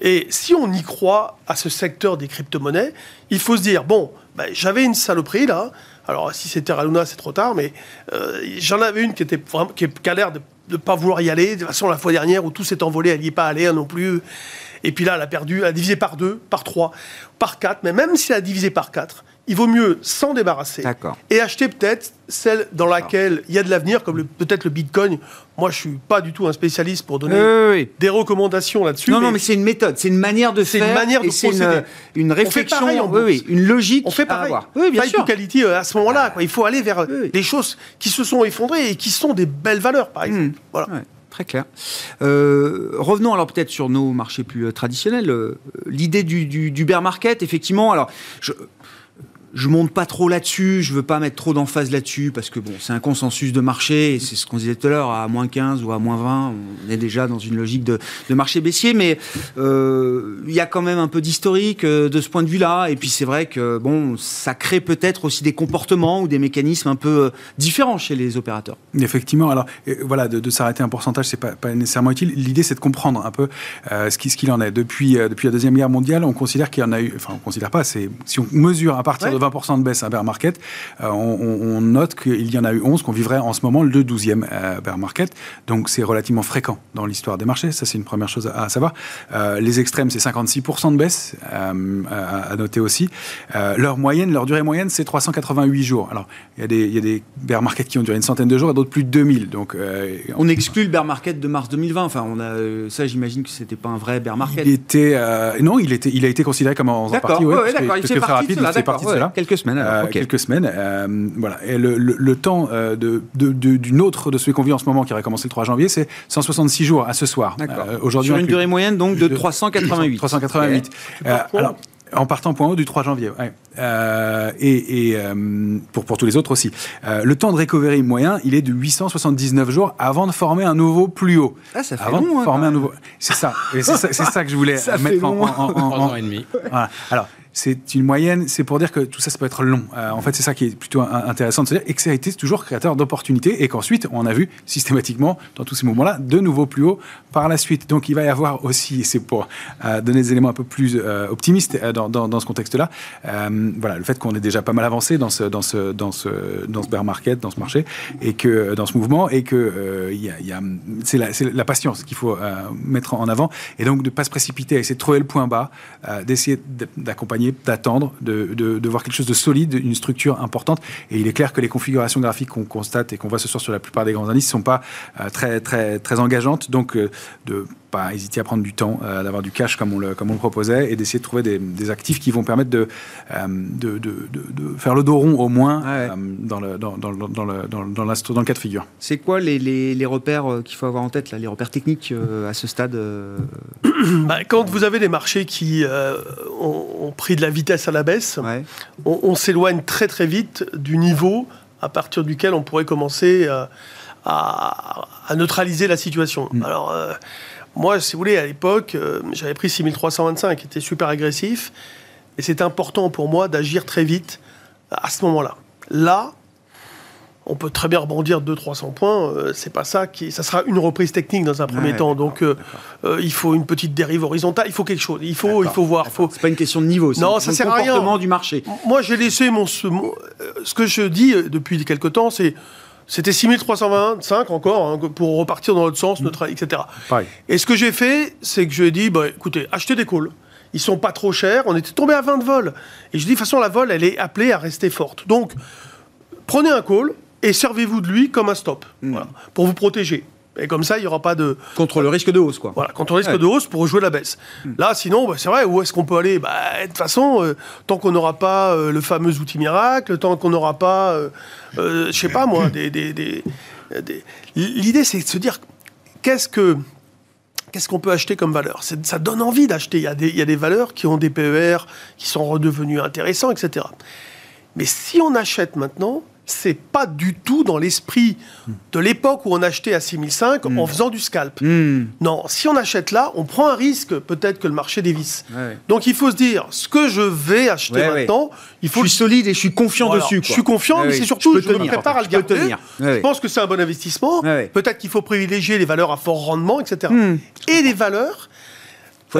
Et si on y croit à ce secteur des crypto-monnaies, il faut se dire, bon, ben, j'avais une saloperie là, alors si c'était Terra Luna, c'est trop tard, mais euh, j'en avais une qui, était qui a l'air de ne pas vouloir y aller. De toute façon, la fois dernière où tout s'est envolé, elle n'y est pas allée hein, non plus. Et puis là, elle a perdu, elle a divisé par deux, par trois, par quatre, mais même si elle a divisé par quatre, il vaut mieux s'en débarrasser et acheter peut-être celle dans laquelle il y a de l'avenir, comme peut-être le Bitcoin. Moi, je suis pas du tout un spécialiste pour donner oui, des recommandations là-dessus. Non, non, mais c'est une méthode, c'est une manière de C'est faire. une manière de c'est procéder. une, une réflexion, pareil oui, oui, une logique on fait à pareil. avoir. Oui, bien Fight sûr. to quality euh, à ce moment-là. Il faut aller vers euh, des choses qui se sont effondrées et qui sont des belles valeurs, par exemple. Hmm. Voilà. Ouais, très clair. Euh, revenons alors peut-être sur nos marchés plus euh, traditionnels. Euh, L'idée du, du, du bear market, effectivement, alors je je monte pas trop là-dessus, je veux pas mettre trop d'emphase là-dessus parce que bon, c'est un consensus de marché et c'est ce qu'on disait tout à l'heure, à moins 15 ou à moins 20, on est déjà dans une logique de, de marché baissier, mais euh, il y a quand même un peu d'historique euh, de ce point de vue-là et puis c'est vrai que bon, ça crée peut-être aussi des comportements ou des mécanismes un peu euh, différents chez les opérateurs. Effectivement, alors voilà, de, de s'arrêter un pourcentage, c'est pas, pas nécessairement utile. L'idée, c'est de comprendre un peu ce qui- ce qu'il en est. Depuis, depuis la deuxième guerre mondiale, on considère qu'il y en a eu. Enfin, on considère pas. C'est si on mesure à partir Ouais. de 20% de baisse un bear market, euh, on, note qu'il y en a eu 11 qu'on vivrait en ce moment le 12e euh, bear market. Donc c'est relativement fréquent dans l'histoire des marchés. Ça, c'est une première chose à, à savoir. Euh, les extrêmes, c'est 56% de baisse euh, à, à noter aussi. Leur moyenne, leur durée moyenne, c'est 388 jours. Alors il y a des, il y a des bear markets qui ont duré une centaine de jours et d'autres plus de 2000. Donc euh, On exclut le bear market de mars 2020. Enfin, on a ça, j'imagine que c'était pas un vrai bear market. il était euh, non, il était, il a été considéré comme en, partie. ouais, parce parce que très rapide, d'accord, partie de cela. Quelques semaines. alors, Euh, ok. Quelques semaines, euh, voilà. Et le, le- le temps euh, de, de- de- d'une autre de celui qu'on vit en ce moment, qui aurait commencé le 3 janvier, c'est 166 jours à ce soir. D'accord. Euh, aujourd'hui, Sur une durée moyenne donc de De- 388. 388. Tu Euh, pars point alors, en partant point haut du 3 janvier. ouais. Euh, et et, euh, pour, pour tous les autres aussi. Euh, le temps de recovery moyen, il est de 879 jours avant de former un nouveau plus haut. Ah, ça fait avant long, de hein, former quand un nouveau. C'est ça. C'est ça, c'est ça que je voulais Ça mettre en, long. en- en- Trois en- ans et demi. voilà. Alors, c'est une moyenne, c'est pour dire que tout ça, ça peut être long. Euh, en fait, c'est ça qui est plutôt intéressant de se dire, et que ça a été toujours créateur d'opportunités, et qu'ensuite, on a vu systématiquement, dans tous ces moments-là, de nouveaux plus hauts par la suite. Donc, il va y avoir aussi, et c'est pour euh, donner des éléments un peu plus euh, optimistes dans, dans, ce contexte-là, voilà, le fait qu'on est déjà pas mal avancé dans ce, dans ce, dans ce, dans ce bear market, dans ce marché, et que dans ce mouvement, et que il y a, c'est la, patience qu'il faut mettre en avant, et donc de pas se précipiter, essayer de trouver le point bas, d'essayer d'accompagner d'attendre, de, voir quelque chose de solide, une structure importante. Et il est clair que les configurations graphiques qu'on constate et qu'on voit ce soir sur la plupart des grands indices ne sont pas euh, très, très, très engageantes. Donc, euh, de pas hésiter à prendre du temps, euh, d'avoir du cash comme on le, comme on le proposait et d'essayer de trouver des, des, actifs qui vont permettre de, de, de, faire le dos rond au moins dans, le, dans, dans, dans, le, dans, dans, dans le cas de figure. C'est quoi les, les, les repères qu'il faut avoir en tête, là, les repères techniques à ce stade bah, Quand vous avez des marchés qui ont, ont pris de la vitesse à la baisse, on, s'éloigne très très vite du niveau à partir duquel on pourrait commencer euh, à, neutraliser la situation. Mm. Alors, euh, moi, si vous voulez, à l'époque, euh, j'avais pris 6325, qui était super agressif, et c'était important pour moi d'agir très vite à ce moment-là. Là, on peut très bien rebondir 200-300 points. Euh, c'est pas ça qui. Ça sera une reprise technique dans un premier temps. Donc, euh, euh, il faut une petite dérive horizontale. Il faut quelque chose. Il faut, il faut voir. Faut... C'est pas une question de niveau. Non, ça sert à rien. du marché. Moi, j'ai laissé mon. Ce, ce, que je dis depuis quelque temps, c'est. C'était 6325 encore, hein, pour repartir dans l'autre sens, notre, etc. Et ce que j'ai fait, c'est que je ai dit, bah, écoutez, achetez des calls. Ils sont pas trop chers. On était tombé à 20 de vol. Et je dis, de toute façon, la vol, elle est appelée à rester forte. Donc, prenez un call, et servez-vous de lui comme un stop, hmm. pour vous protéger. Et comme ça, il n'y aura pas de... Contre le risque de hausse, quoi. Voilà, contre le risque de hausse pour rejouer la baisse. Hmm. Là, sinon, bah, c'est vrai, où est-ce qu'on peut aller? Bah, De toute façon, euh, tant qu'on n'aura pas euh, le fameux outil miracle, tant qu'on n'aura pas, euh, je sais pas moi, des... des, des, L'idée, c'est de se dire, qu'est-ce que... Qu'est-ce qu'on peut acheter comme valeur? Ça donne envie d'acheter. Il, il y, a des valeurs qui ont des PER, qui sont redevenus intéressants, etc. Mais si on achète maintenant, c'est pas du tout dans l'esprit de l'époque où on achetait à 6005 en hmm. faisant du scalp. Hmm. Non, si on achète là, on prend un risque peut-être que le marché dévisse. Donc il faut se dire, ce que je vais acheter maintenant, il faut... Je suis solide et je suis confiant dessus. Je suis confiant, mais c'est surtout, je, me prépare à le garder. Je pense que c'est un bon investissement. Peut-être qu'il faut privilégier les valeurs à fort rendement, etc. Hmm. Et les valeurs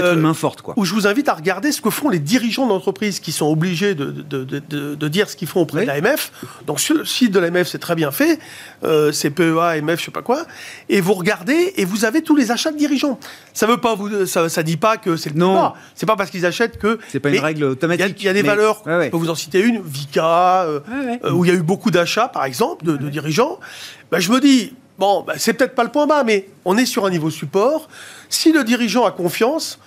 faut être une main forte, quoi. Où je vous invite à regarder ce que font les dirigeants d'entreprise qui sont obligés de, de, dire ce qu'ils font auprès de l'AMF. Donc sur le site de l'AMF, c'est très bien fait. Euh, c'est PEA, AMF, je sais pas quoi. Et vous regardez et vous avez tous les achats de dirigeants. Ça veut pas vous, ça, ça dit pas que c'est le non. C'est pas parce qu'ils achètent que. C'est pas une règle automatique. Il y, a des valeurs. Je peux vous en citer une, Vika, euh, euh, où il y a eu beaucoup d'achats, par exemple, de, dirigeants. Ben, je me dis, bon, ben, c'est peut-être pas le point bas, mais on est sur un niveau support. Si le dirigeant a confiance,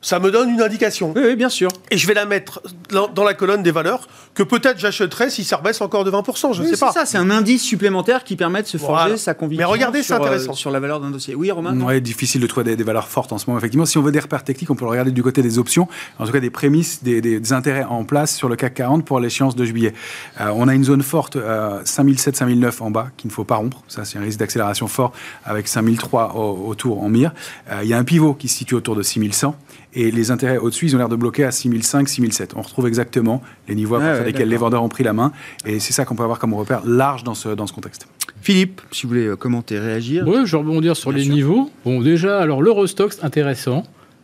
ça me donne une indication. Oui, bien sûr. Et je vais la mettre dans, la colonne des valeurs que peut-être j'achèterai si ça rebaisse encore de 20%, je ne sais pas. C'est ça, c'est un indice supplémentaire qui permet de se forger sa conviction. Mais regardez, c'est intéressant. Euh, sur la valeur d'un dossier. Oui, Romain Oui, difficile de trouver des, valeurs fortes en ce moment, effectivement. Si on veut des repères techniques, on peut le regarder du côté des options, en tout cas des prémices, des, intérêts en place sur le CAC 40 pour l'échéance de juillet. Euh, on a une zone forte, euh, 5007-5009 en bas, qu'il ne faut pas rompre. Ça, c'est un risque d'accélération fort avec 5003 autour en mire. Euh, il y a un pivot qui se situe autour de 6100 et les intérêts au-dessus, ils ont l'air de bloquer à 6005, 6007. On retrouve exactement les niveaux à partir desquels les vendeurs ont pris la main, et c'est ça qu'on peut avoir comme repère large dans ce, dans ce contexte. Philippe, si vous voulez euh, commenter, réagir. Oui, je vais rebondir sur les niveaux. Bon, déjà, alors l'Eurostox, intéressant,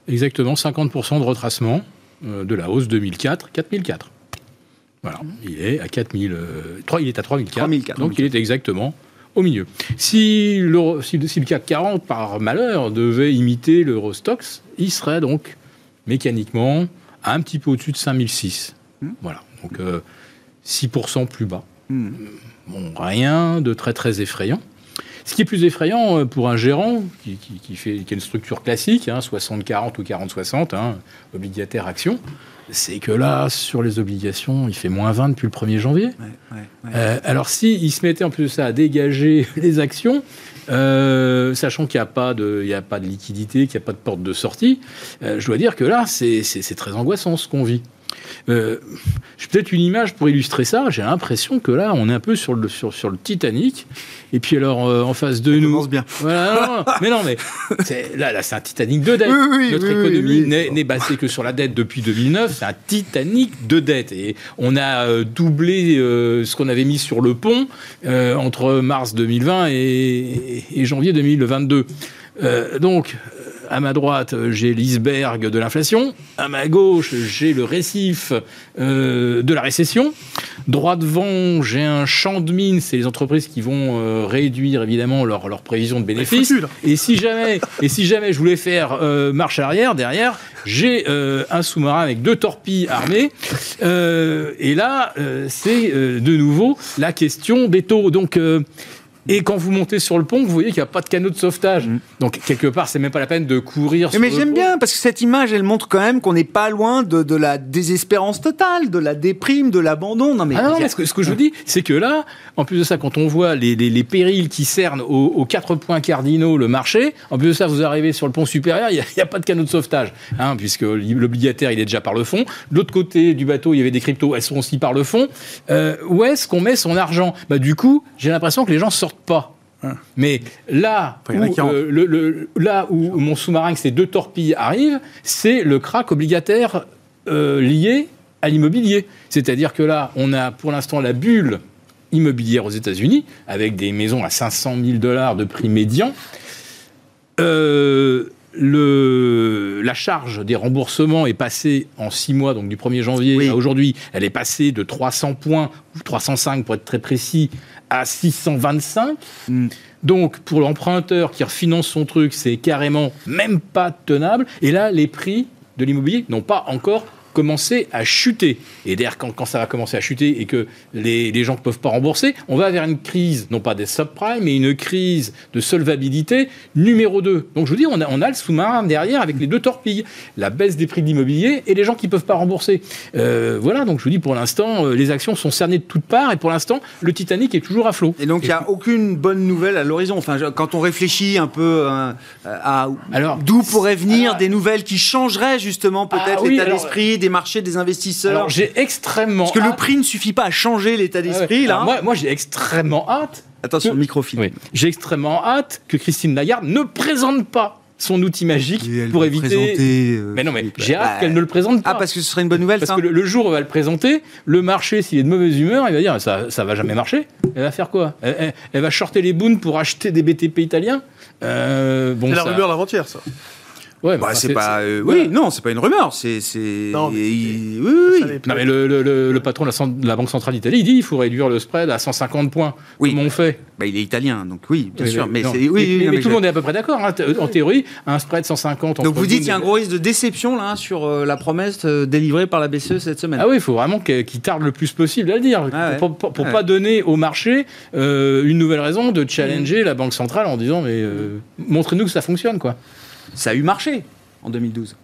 exactement 50% de retracement euh, de la hausse 2004, 4004. Voilà, il est à 4000, euh, il est à 3004, donc il est exactement au milieu. Si le, si, le CAC 40, par malheur, devait imiter l'Eurostox, il serait donc mécaniquement un petit peu au-dessus de 5006. Hmm. Voilà, donc 6% euh, plus bas. Hmm. Bon, rien de très très effrayant. Ce qui est plus effrayant euh, pour un gérant qui, fait, qui a une structure classique, 60-40 hein, ou 40-60, hein, obligataire action, c'est que là, sur les obligations, il fait moins 20 depuis le 1er janvier. Euh, alors, s'il se mettait en plus de ça à dégager les actions, euh, sachant qu'il n'y a, pas de, a pas de liquidité, qu'il n'y a pas de porte de sortie, euh, je dois dire que là, c'est très angoissant ce qu'on vit. Euh, J'ai peut-être une image pour illustrer ça. J'ai l'impression que là, on est un peu sur le, sur, sur le Titanic. Et puis alors, euh, en face de nous... commence bien. Voilà, non, non, mais non, mais là, là c'est un Titanic de dette. Oui, oui, Notre oui, économie n'est basée que sur la dette depuis 2009. C'est un Titanic de dette. Et on a euh, doublé euh, ce qu'on avait mis sur le pont entre mars 2020 et, et janvier 2022. Euh, donc, à ma droite, j'ai l'iceberg de l'inflation. À ma gauche, j'ai le récif euh, de la récession. Droit devant, j'ai un champ de mine. C'est les entreprises qui vont euh, réduire évidemment leur, leur prévision de bénéfices. foutu. Et si jamais, et si jamais je voulais faire euh, marche arrière derrière, j'ai un sous-marin avec deux torpilles armées. Et là, c'est de nouveau la question des taux. Donc et quand vous montez sur le pont, vous voyez qu'il n'y a pas de canot de sauvetage. Donc, quelque part, c'est même pas la peine de courir sur Mm. Mais le j'aime bien parce que cette image, elle montre quand même qu'on n'est pas loin de, de la désespérance totale, de la déprime, de l'abandon. Non mais, Ah non, mais ce que, ce que je vous dis, c'est que là, en plus de ça, quand on voit les, les- les périls qui cernent aux, aux quatre points cardinaux le marché, en plus de ça, vous arrivez sur le pont supérieur, il n'y a, pas de canot de sauvetage, hein, puisque l'obligataire, il est déjà par le fond. De l'autre côté du bateau, il y avait des cryptos, elles sont aussi par le fond. Euh, où est-ce qu'on met son argent? Bah, Du coup, j'ai l'impression que les gens sortent pas. Mais là, où, qui rentrent. euh, le- le- là où mon sous-marin avec ses deux torpilles arrive, c'est le crack obligataire euh, lié à l'immobilier. C'est-à-dire que là, on a pour l'instant la bulle immobilière aux États-Unis, avec des maisons à 500 000 dollars de prix médian. Euh, le, la charge des remboursements est passée en 6 mois, donc du 1er janvier Oui. à aujourd'hui, elle est passée de 300 points, ou 305 pour être très précis, à 625. Mm. Donc, pour l'emprunteur qui refinance son truc, c'est carrément même pas tenable. Et là, les prix de l'immobilier n'ont pas encore commencé à chuter. Et d'ailleurs, quand, quand ça va commencer à chuter et que les, les gens ne peuvent pas rembourser, on va vers une crise, non pas des subprimes, mais une crise de solvabilité numéro 2. Donc, je vous dis, on a, on a le sous-marin derrière avec les deux torpilles. La baisse des prix de l'immobilier et les gens qui ne peuvent pas rembourser. Euh, voilà, donc je vous dis, pour l'instant, euh, les actions sont cernées de toutes parts et pour l'instant, le Titanic est toujours à flot. Et donc il n'y a aucune bonne nouvelle à l'horizon. Enfin, quand on réfléchit un peu euh, à d'où pourraient venir ah. des nouvelles qui changeraient justement peut-être Ah oui, l'état d'esprit des marchés, des investisseurs. Alors, j'ai extrêmement Parce que le prix ne suffit pas à changer l'état Ah ouais. d'esprit là. Moi, moi j'ai extrêmement hâte. Attention, que- microfilm. Oui. J'ai extrêmement hâte que Christine Lagarde ne présente pas son outil magique pour éviter. présenter, euh, Mais non, mais bah, j'ai hâte bah, qu'elle ne le présente pas. Ah, parce que ce serait une bonne nouvelle, Parce ça que le, le jour où elle va le présenter, le marché, s'il est de mauvaise humeur, il va dire ça, ça va jamais marcher. Elle va faire quoi? Elle, elle- elle va shorter les boons pour acheter des BTP italiens? Euh, bon, C'est la ça- rumeur d'avant-hier, ça. Ouais, Bah, c'est pas. euh, oui, non, c'est pas une rumeur. C'est. c'est- Non, mais il- oui, oui. Non, mais le, le- le- le patron de la, cent- de la Banque Centrale d'Italie, il dit il faut réduire le spread à 150 points. Oui. Comment on fait? Bah, il est italien, donc oui, bien Oui, sûr. Mais, oui, oui, mais- non, mais mais tout le je- monde est à peu près d'accord. hein. En théorie, un spread 150. Donc vous dites qu'il y a un gros risque de déception là sur euh, la promesse euh, délivrée par la BCE cette semaine. Ah oui, il faut vraiment qu'il qu'il tarde le plus possible à le dire, Ah ouais. pour, pour- pour Ah pas ouais. donner au marché euh, une nouvelle raison de challenger la Banque centrale en disant mais montrez-nous que ça fonctionne quoi. Ça a eu marché en 2012.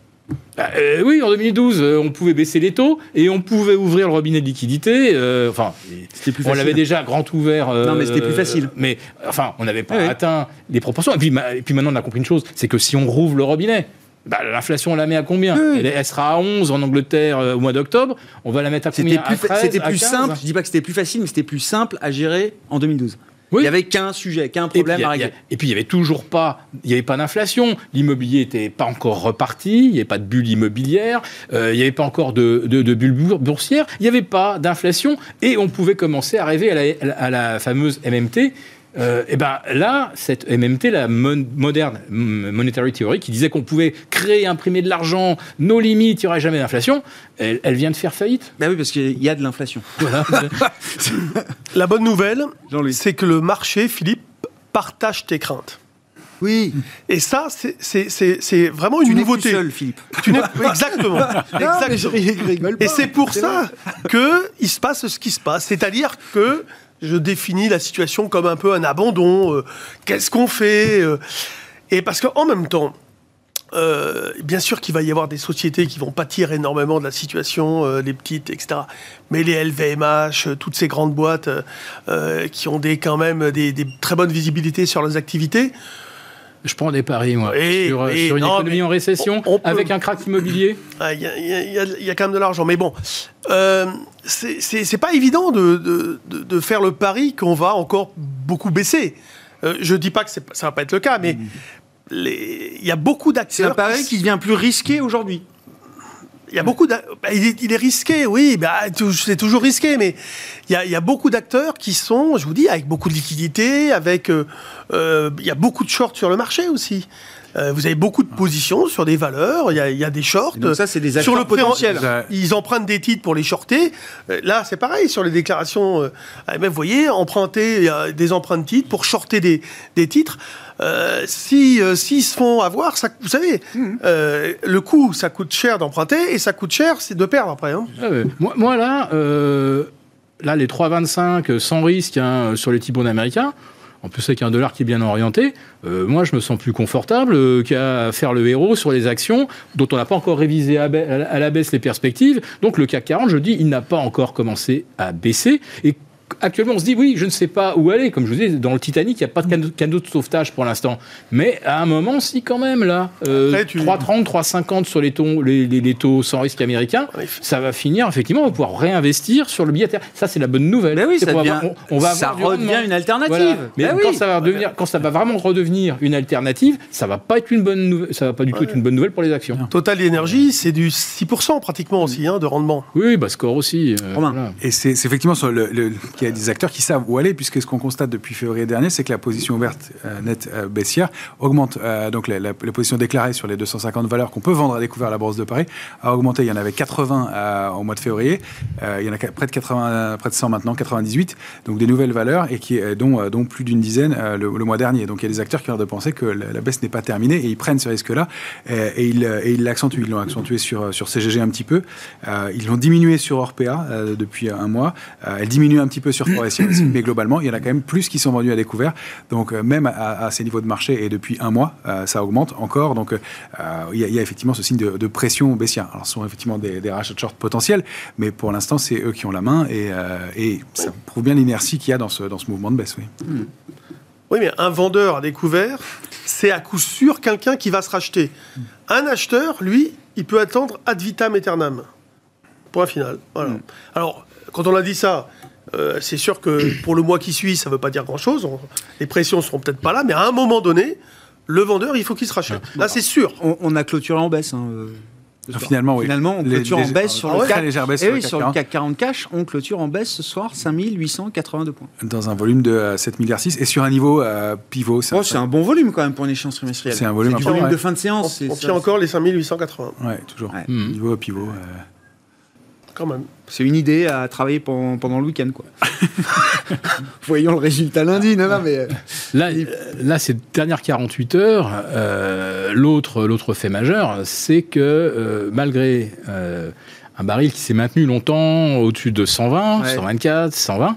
Bah, euh, oui, en 2012, euh, on pouvait baisser les taux et on pouvait ouvrir le robinet de liquidité. euh, enfin, C'était plus on l'avait déjà grand ouvert. euh, Non, mais c'était plus facile. Mais enfin, on n'avait pas atteint les proportions. Et puis, ma- et puis maintenant, on a compris une chose, c'est que si on rouvre le robinet. bah, L'inflation, on la met à combien Oui, elle, elle sera à 11 en Angleterre euh, au mois d'octobre. On va la mettre à C'était combien plus, À fa- 13, c'était à plus 15? simple. Je dis pas que c'était plus facile, mais c'était plus simple à gérer en 2012. Oui. Il y avait qu'un sujet, qu'un problème à régler. et puis il y avait toujours pas, il n'y avait pas d'inflation, l'immobilier n'était pas encore reparti, il n'y avait pas de bulle immobilière, euh, il n'y avait pas encore de, de, de bulle bour- boursière, il n'y avait pas d'inflation et on pouvait commencer à rêver à la, à la fameuse MMT. Euh, et ben là, cette MMT, la mon- moderne monetary theory, qui disait qu'on pouvait créer, imprimer de l'argent, nos limites, il n'y aurait jamais d'inflation, elle, elle vient de faire faillite. Bah oui, parce qu'il y a de l'inflation. Voilà. La bonne nouvelle, c'est que le marché, Philippe, partage tes craintes. Oui, Et ça, c'est- c'est c'est- c'est vraiment une tu n'es plus nouveauté. seul, Philippe. Tu n'es exactement. exactement. je rigole Et c'est pour ça que il se passe ce qui se passe. C'est-à-dire que je définis la situation comme un peu un abandon. euh, Qu'est-ce qu'on fait euh, Et parce qu'en même temps, euh, bien sûr qu'il va y avoir des sociétés qui vont pâtir énormément de la situation, euh, les petites, etc. Mais les LVMH, euh, toutes ces grandes boîtes euh, euh, qui ont des, quand même des, des très bonnes visibilités sur leurs activités, Je prends des paris, moi. Et- sur, et- sur une non, économie en récession, on- on peut- avec un crack immobilier. Ah, Il y, a- y y quand même de l'argent. Mais bon, euh, c'est pas évident de, de- de- de faire le pari qu'on va encore beaucoup baisser. Euh, je dis pas que ça va pas être le cas, mais les- il y a beaucoup C'est un d'acteurs. pari qui devient plus risqué aujourd'hui. Il y a beaucoup bah, il, est, risqué, oui, bah, c'est toujours risqué, mais il y a, beaucoup d'acteurs qui sont, je vous dis, avec beaucoup de liquidités, avec, euh, euh, il y a beaucoup de shorts sur le marché aussi. Euh, vous avez beaucoup de positions sur des valeurs, il y a, il y a des shorts. Donc ça, c'est des sur le. Ouais. Ils empruntent des titres pour les shorter. Euh, Là, c'est pareil sur les déclarations. euh, AMF, vous voyez, emprunter euh, des emprunts de titres pour shorter des, des titres. Euh, si euh, s'ils se font avoir, ça, vous savez, Mmh. euh, le coût, ça coûte cher d'emprunter et ça coûte cher, c'est de perdre après. hein. Ah ouais. moi, moi, là, euh, là, les 3,25 euh, sans risque hein, sur les T-bonds américains, en plus avec un dollar qui est bien orienté, euh, moi je me sens plus confortable euh, qu'à faire le héros sur les actions dont on n'a pas encore révisé à, la baisse les perspectives. Donc le CAC 40, je dis, il n'a pas encore commencé à baisser. Et actuellement, on se dit, oui, je ne sais pas où aller. Comme je vous dis, dans le Titanic, il n'y a pas de canot, canot de sauvetage pour l'instant. Mais à un moment, si quand même, là, euh, Après, tu- 3,30, 3,50 sur les taux, les, les- les taux sans risque américains, ça va finir, effectivement, on va pouvoir réinvestir sur le billet terre. Ça, c'est la bonne nouvelle. Ben oui, ça devient, avoir- on, on va ça redevient une alternative. Voilà. Mais Ben quand, oui. ça va devenir, quand ça va vraiment redevenir une alternative, ça va pas être une bonne nouvelle, ça va pas du tout être une bonne nouvelle pour les actions. Total Energy, c'est du 6% pratiquement aussi hein, de rendement. Oui, bah score aussi. euh, Romain. voilà. Et c'est c'est effectivement sur le, le- qu'il y a des acteurs qui savent où aller, puisque ce qu'on constate depuis février dernier, c'est que la position ouverte euh, nette euh, baissière augmente. Euh, donc la, position déclarée sur les 250 valeurs qu'on peut vendre à découvert à la Bourse de Paris a augmenté. Il y en avait 80 euh, au mois de février. Il y en a près de 80, près de 100 maintenant, 98. Donc des nouvelles valeurs et qui, dont, dont plus d'une dizaine le, mois dernier. Donc il y a des acteurs qui ont l'air de penser que la, baisse n'est pas terminée et ils prennent ce risque-là et ils l'accentuent. Ils l'ont accentué sur, sur CGG un petit peu. Ils l'ont diminué sur Orpea depuis un mois. Elle diminue un petit peu sur Forestia aussi, mais globalement, il y en a quand même plus qui sont vendus à découvert. Donc euh, même à, à ces niveaux de marché et depuis un mois, euh, ça augmente encore. Donc euh, il y, a- il y a effectivement ce signe de, de pression baissière. Alors ce sont effectivement des, des rachats de short potentiels, mais pour l'instant, c'est eux qui ont la main et, euh, et ça prouve bien l'inertie qu'il y a dans ce, dans ce mouvement de baisse. Oui. Oui, mais un vendeur à découvert, c'est à coup sûr quelqu'un qui va se racheter. Un acheteur, lui, il peut attendre ad vitam aeternam. Point final. Voilà. Alors, quand on a dit ça, euh, c'est sûr que pour le mois qui suit, ça ne veut pas dire grand-chose. On- Les pressions seront peut-être pas là, mais à un moment donné, le vendeur, il faut qu'il se rachète. Là, c'est sûr. On, on a clôturé en baisse. hein, euh, Ah, finalement, oui. Finalement, on Les- clôture en les- baisse sur ah le ouais, CAC. très légère baisse Eh sur oui, le sur CAC le CAC 40 cash, on clôture en baisse ce soir 5882 points. Dans un volume de euh, 7 milliards 6 et sur un niveau euh, pivot. Oh, c'est un bon volume quand même pour une échéance trimestrielle. C'est un volume du important, volume ouais. de fin de On, séance. c'est on ça, tient encore les 5880, Ouais, toujours. Ouais. Niveau pivot. euh, quand même. C'est une idée à travailler pendant, pendant le week-end, quoi. Voyons le résultat lundi, non, non, mais. euh, Là, là, ces dernières 48 heures, euh, l'autre, l'autre fait majeur, c'est que euh, malgré euh, un baril qui s'est maintenu longtemps au-dessus de 120, Ouais. 124, 120,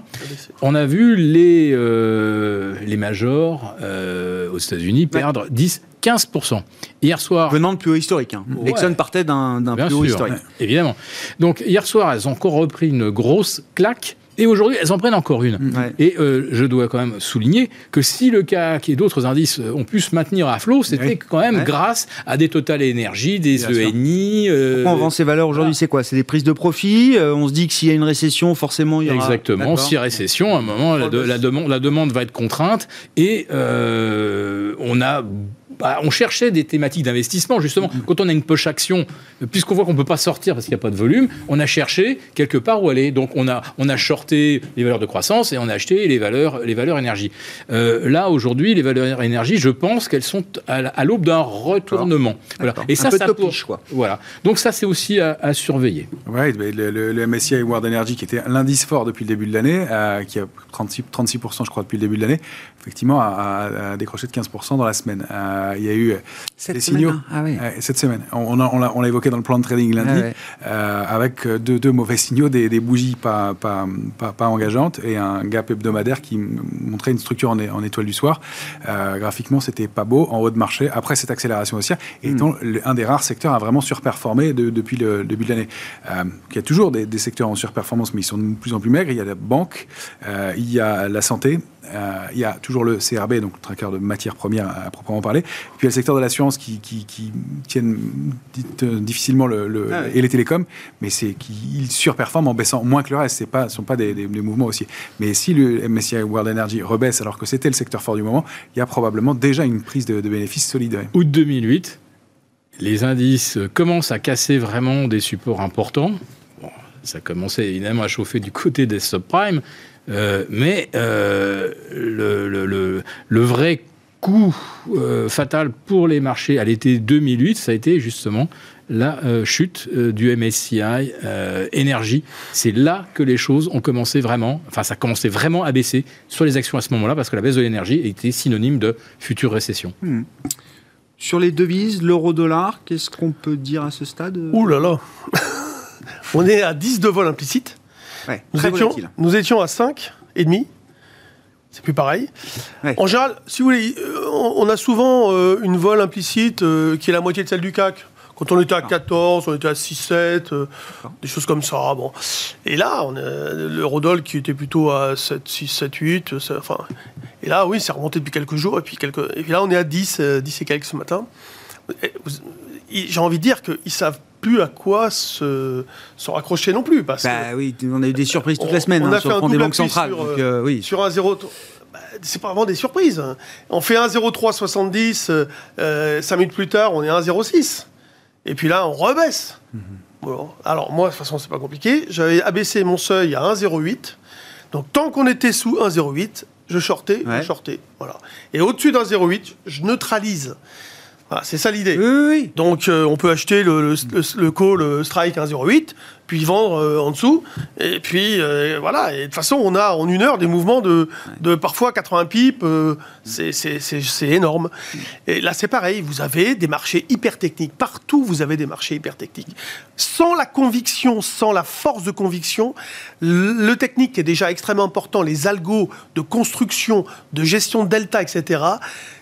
on a vu les, euh, les majors euh, aux États-Unis perdre 10, 15%. Hier soir, Venant de plus haut historique. Hein. Ouais. Exxon partait d'un plus haut historique. évidemment. Donc hier soir, elles ont encore repris une grosse claque. Et aujourd'hui, elles en prennent encore une. Ouais. Et euh, je dois quand même souligner que si le CAC et d'autres indices euh, ont pu se maintenir à flot, c'était Oui. quand même Ouais. grâce à des Total Énergie, des Bien. ENI. euh, Pourquoi on vend ces valeurs aujourd'hui C'est quoi C'est des prises de profit euh, On se dit que s'il y a une récession, forcément, il y aura. Exactement. D'accord. Si récession, à un moment, la, de- la demande, la demande va être contrainte et on a. bah, on cherchait des thématiques d'investissement, justement. Quand on a une poche action, puisqu'on voit qu'on ne peut pas sortir parce qu'il n'y a pas de volume, on a cherché quelque part où aller. Donc, on a, on a shorté les valeurs de croissance et on a acheté les valeurs, les valeurs énergie. Euh, là, aujourd'hui, les valeurs énergie, je pense qu'elles sont à, la- à l'aube d'un retournement. Voilà. Et Un ça, peu ça topiche, quoi. Voilà. Donc, ça, c'est aussi à, à surveiller. Ouais, mais le, le- le MSCI World Energy, qui était l'indice fort depuis le début de l'année, euh, qui a 36, 36%, je crois, depuis le début de l'année, effectivement, a, a- a décroché de 15% dans la semaine. Euh, il y a eu Cette les signaux. hein. Ah oui. Cette semaine. On, l'a évoqué dans le plan de trading lundi, Ah euh, avec euh, deux, deux mauvais signaux, des, des bougies pas, pas, pas, pas engageantes et un gap hebdomadaire qui montrait une structure en, étoile du soir. Euh, graphiquement, c'était pas beau, en haut de marché, après cette accélération haussière, Hmm. étant le- un des rares secteurs à vraiment surperformer de- depuis le début de l'année. Euh, il y a toujours des, des secteurs en surperformance, mais ils sont de plus en plus maigres. Il y a la banque, il y a la santé, il y a toujours le CRB, donc le tracker de matières premières à, proprement parler. Puis il y a le secteur de l'assurance qui, qui, qui tiennent dites, euh, difficilement le, le- Ah ouais. et les télécoms, mais c'est qu'ils surperforment en baissant moins que le reste. Ce ne sont pas des, des- des mouvements aussi. Mais si le MSCI World Energy rebaisse alors que c'était le secteur fort du moment, il y a probablement déjà une prise de, de bénéfices solide. ouais. Août 2008, les indices commencent à casser vraiment des supports importants. Bon, ça commençait évidemment à chauffer du côté des subprimes, euh, mais euh, le, le- le- le vrai coup euh, fatal pour les marchés à l'été 2008, ça a été justement la euh, chute euh, du MSCI euh, énergie. C'est là que les choses ont commencé vraiment, enfin ça a commencé vraiment à baisser sur les actions à ce moment-là, parce que la baisse de l'énergie était synonyme de future récession. Sur les devises, l'euro-dollar, qu'est-ce qu'on peut dire à ce stade Ouh là là On est à 10 de vol implicite. Ouais, Nous très étions, nous étions à 5 et demi. C'est plus pareil. Ouais. En général, si vous voulez, euh, on a souvent euh, une vol implicite euh, qui est la moitié de celle du CAC. Quand on était à 14, on était à 6, 7, euh, des choses comme ça. Bon. Et là, on a l'eurodoll qui était plutôt à 7, 6, 7, 8. euh, ça- enfin, et là, oui, c'est remonté depuis quelques jours. Et puis, quelques, et puis là, on est à 10, euh, 10 et quelques ce matin. J'ai envie de dire qu'ils savent plus à quoi se, se raccrocher non plus. Parce que Bah oui, on a eu des surprises toute On- la semaine on hein, a sur fait un des banques centrales. sur, donc, euh, euh, oui. Sur un 0. bah, c'est pas vraiment des surprises. hein. On fait 1,0370, euh, euh, 5 minutes plus tard, on est à 1,06. Et puis là, on rebaisse. Mhm. Bon, alors moi, de toute façon, c'est pas compliqué. J'avais abaissé mon seuil à 1,08. Donc tant qu'on était sous 1,08, je shortais, Ouais. je shortais. Voilà. Et au-dessus d'1,08, je neutralise. Voilà, c'est ça l'idée. Oui, oui, oui. Donc euh, on peut acheter le, le, le- le call strike 1,08, puis vendre euh, en dessous. Et puis euh, voilà, et de toute façon on a en une heure des mouvements de, de parfois 80 pips, euh, c'est- énorme. Et là c'est pareil, vous avez des marchés hyper techniques. Partout vous avez des marchés hyper techniques. Sans la conviction, sans la force de conviction, le, le technique est déjà extrêmement important, les algos de construction, de gestion de delta, etc.,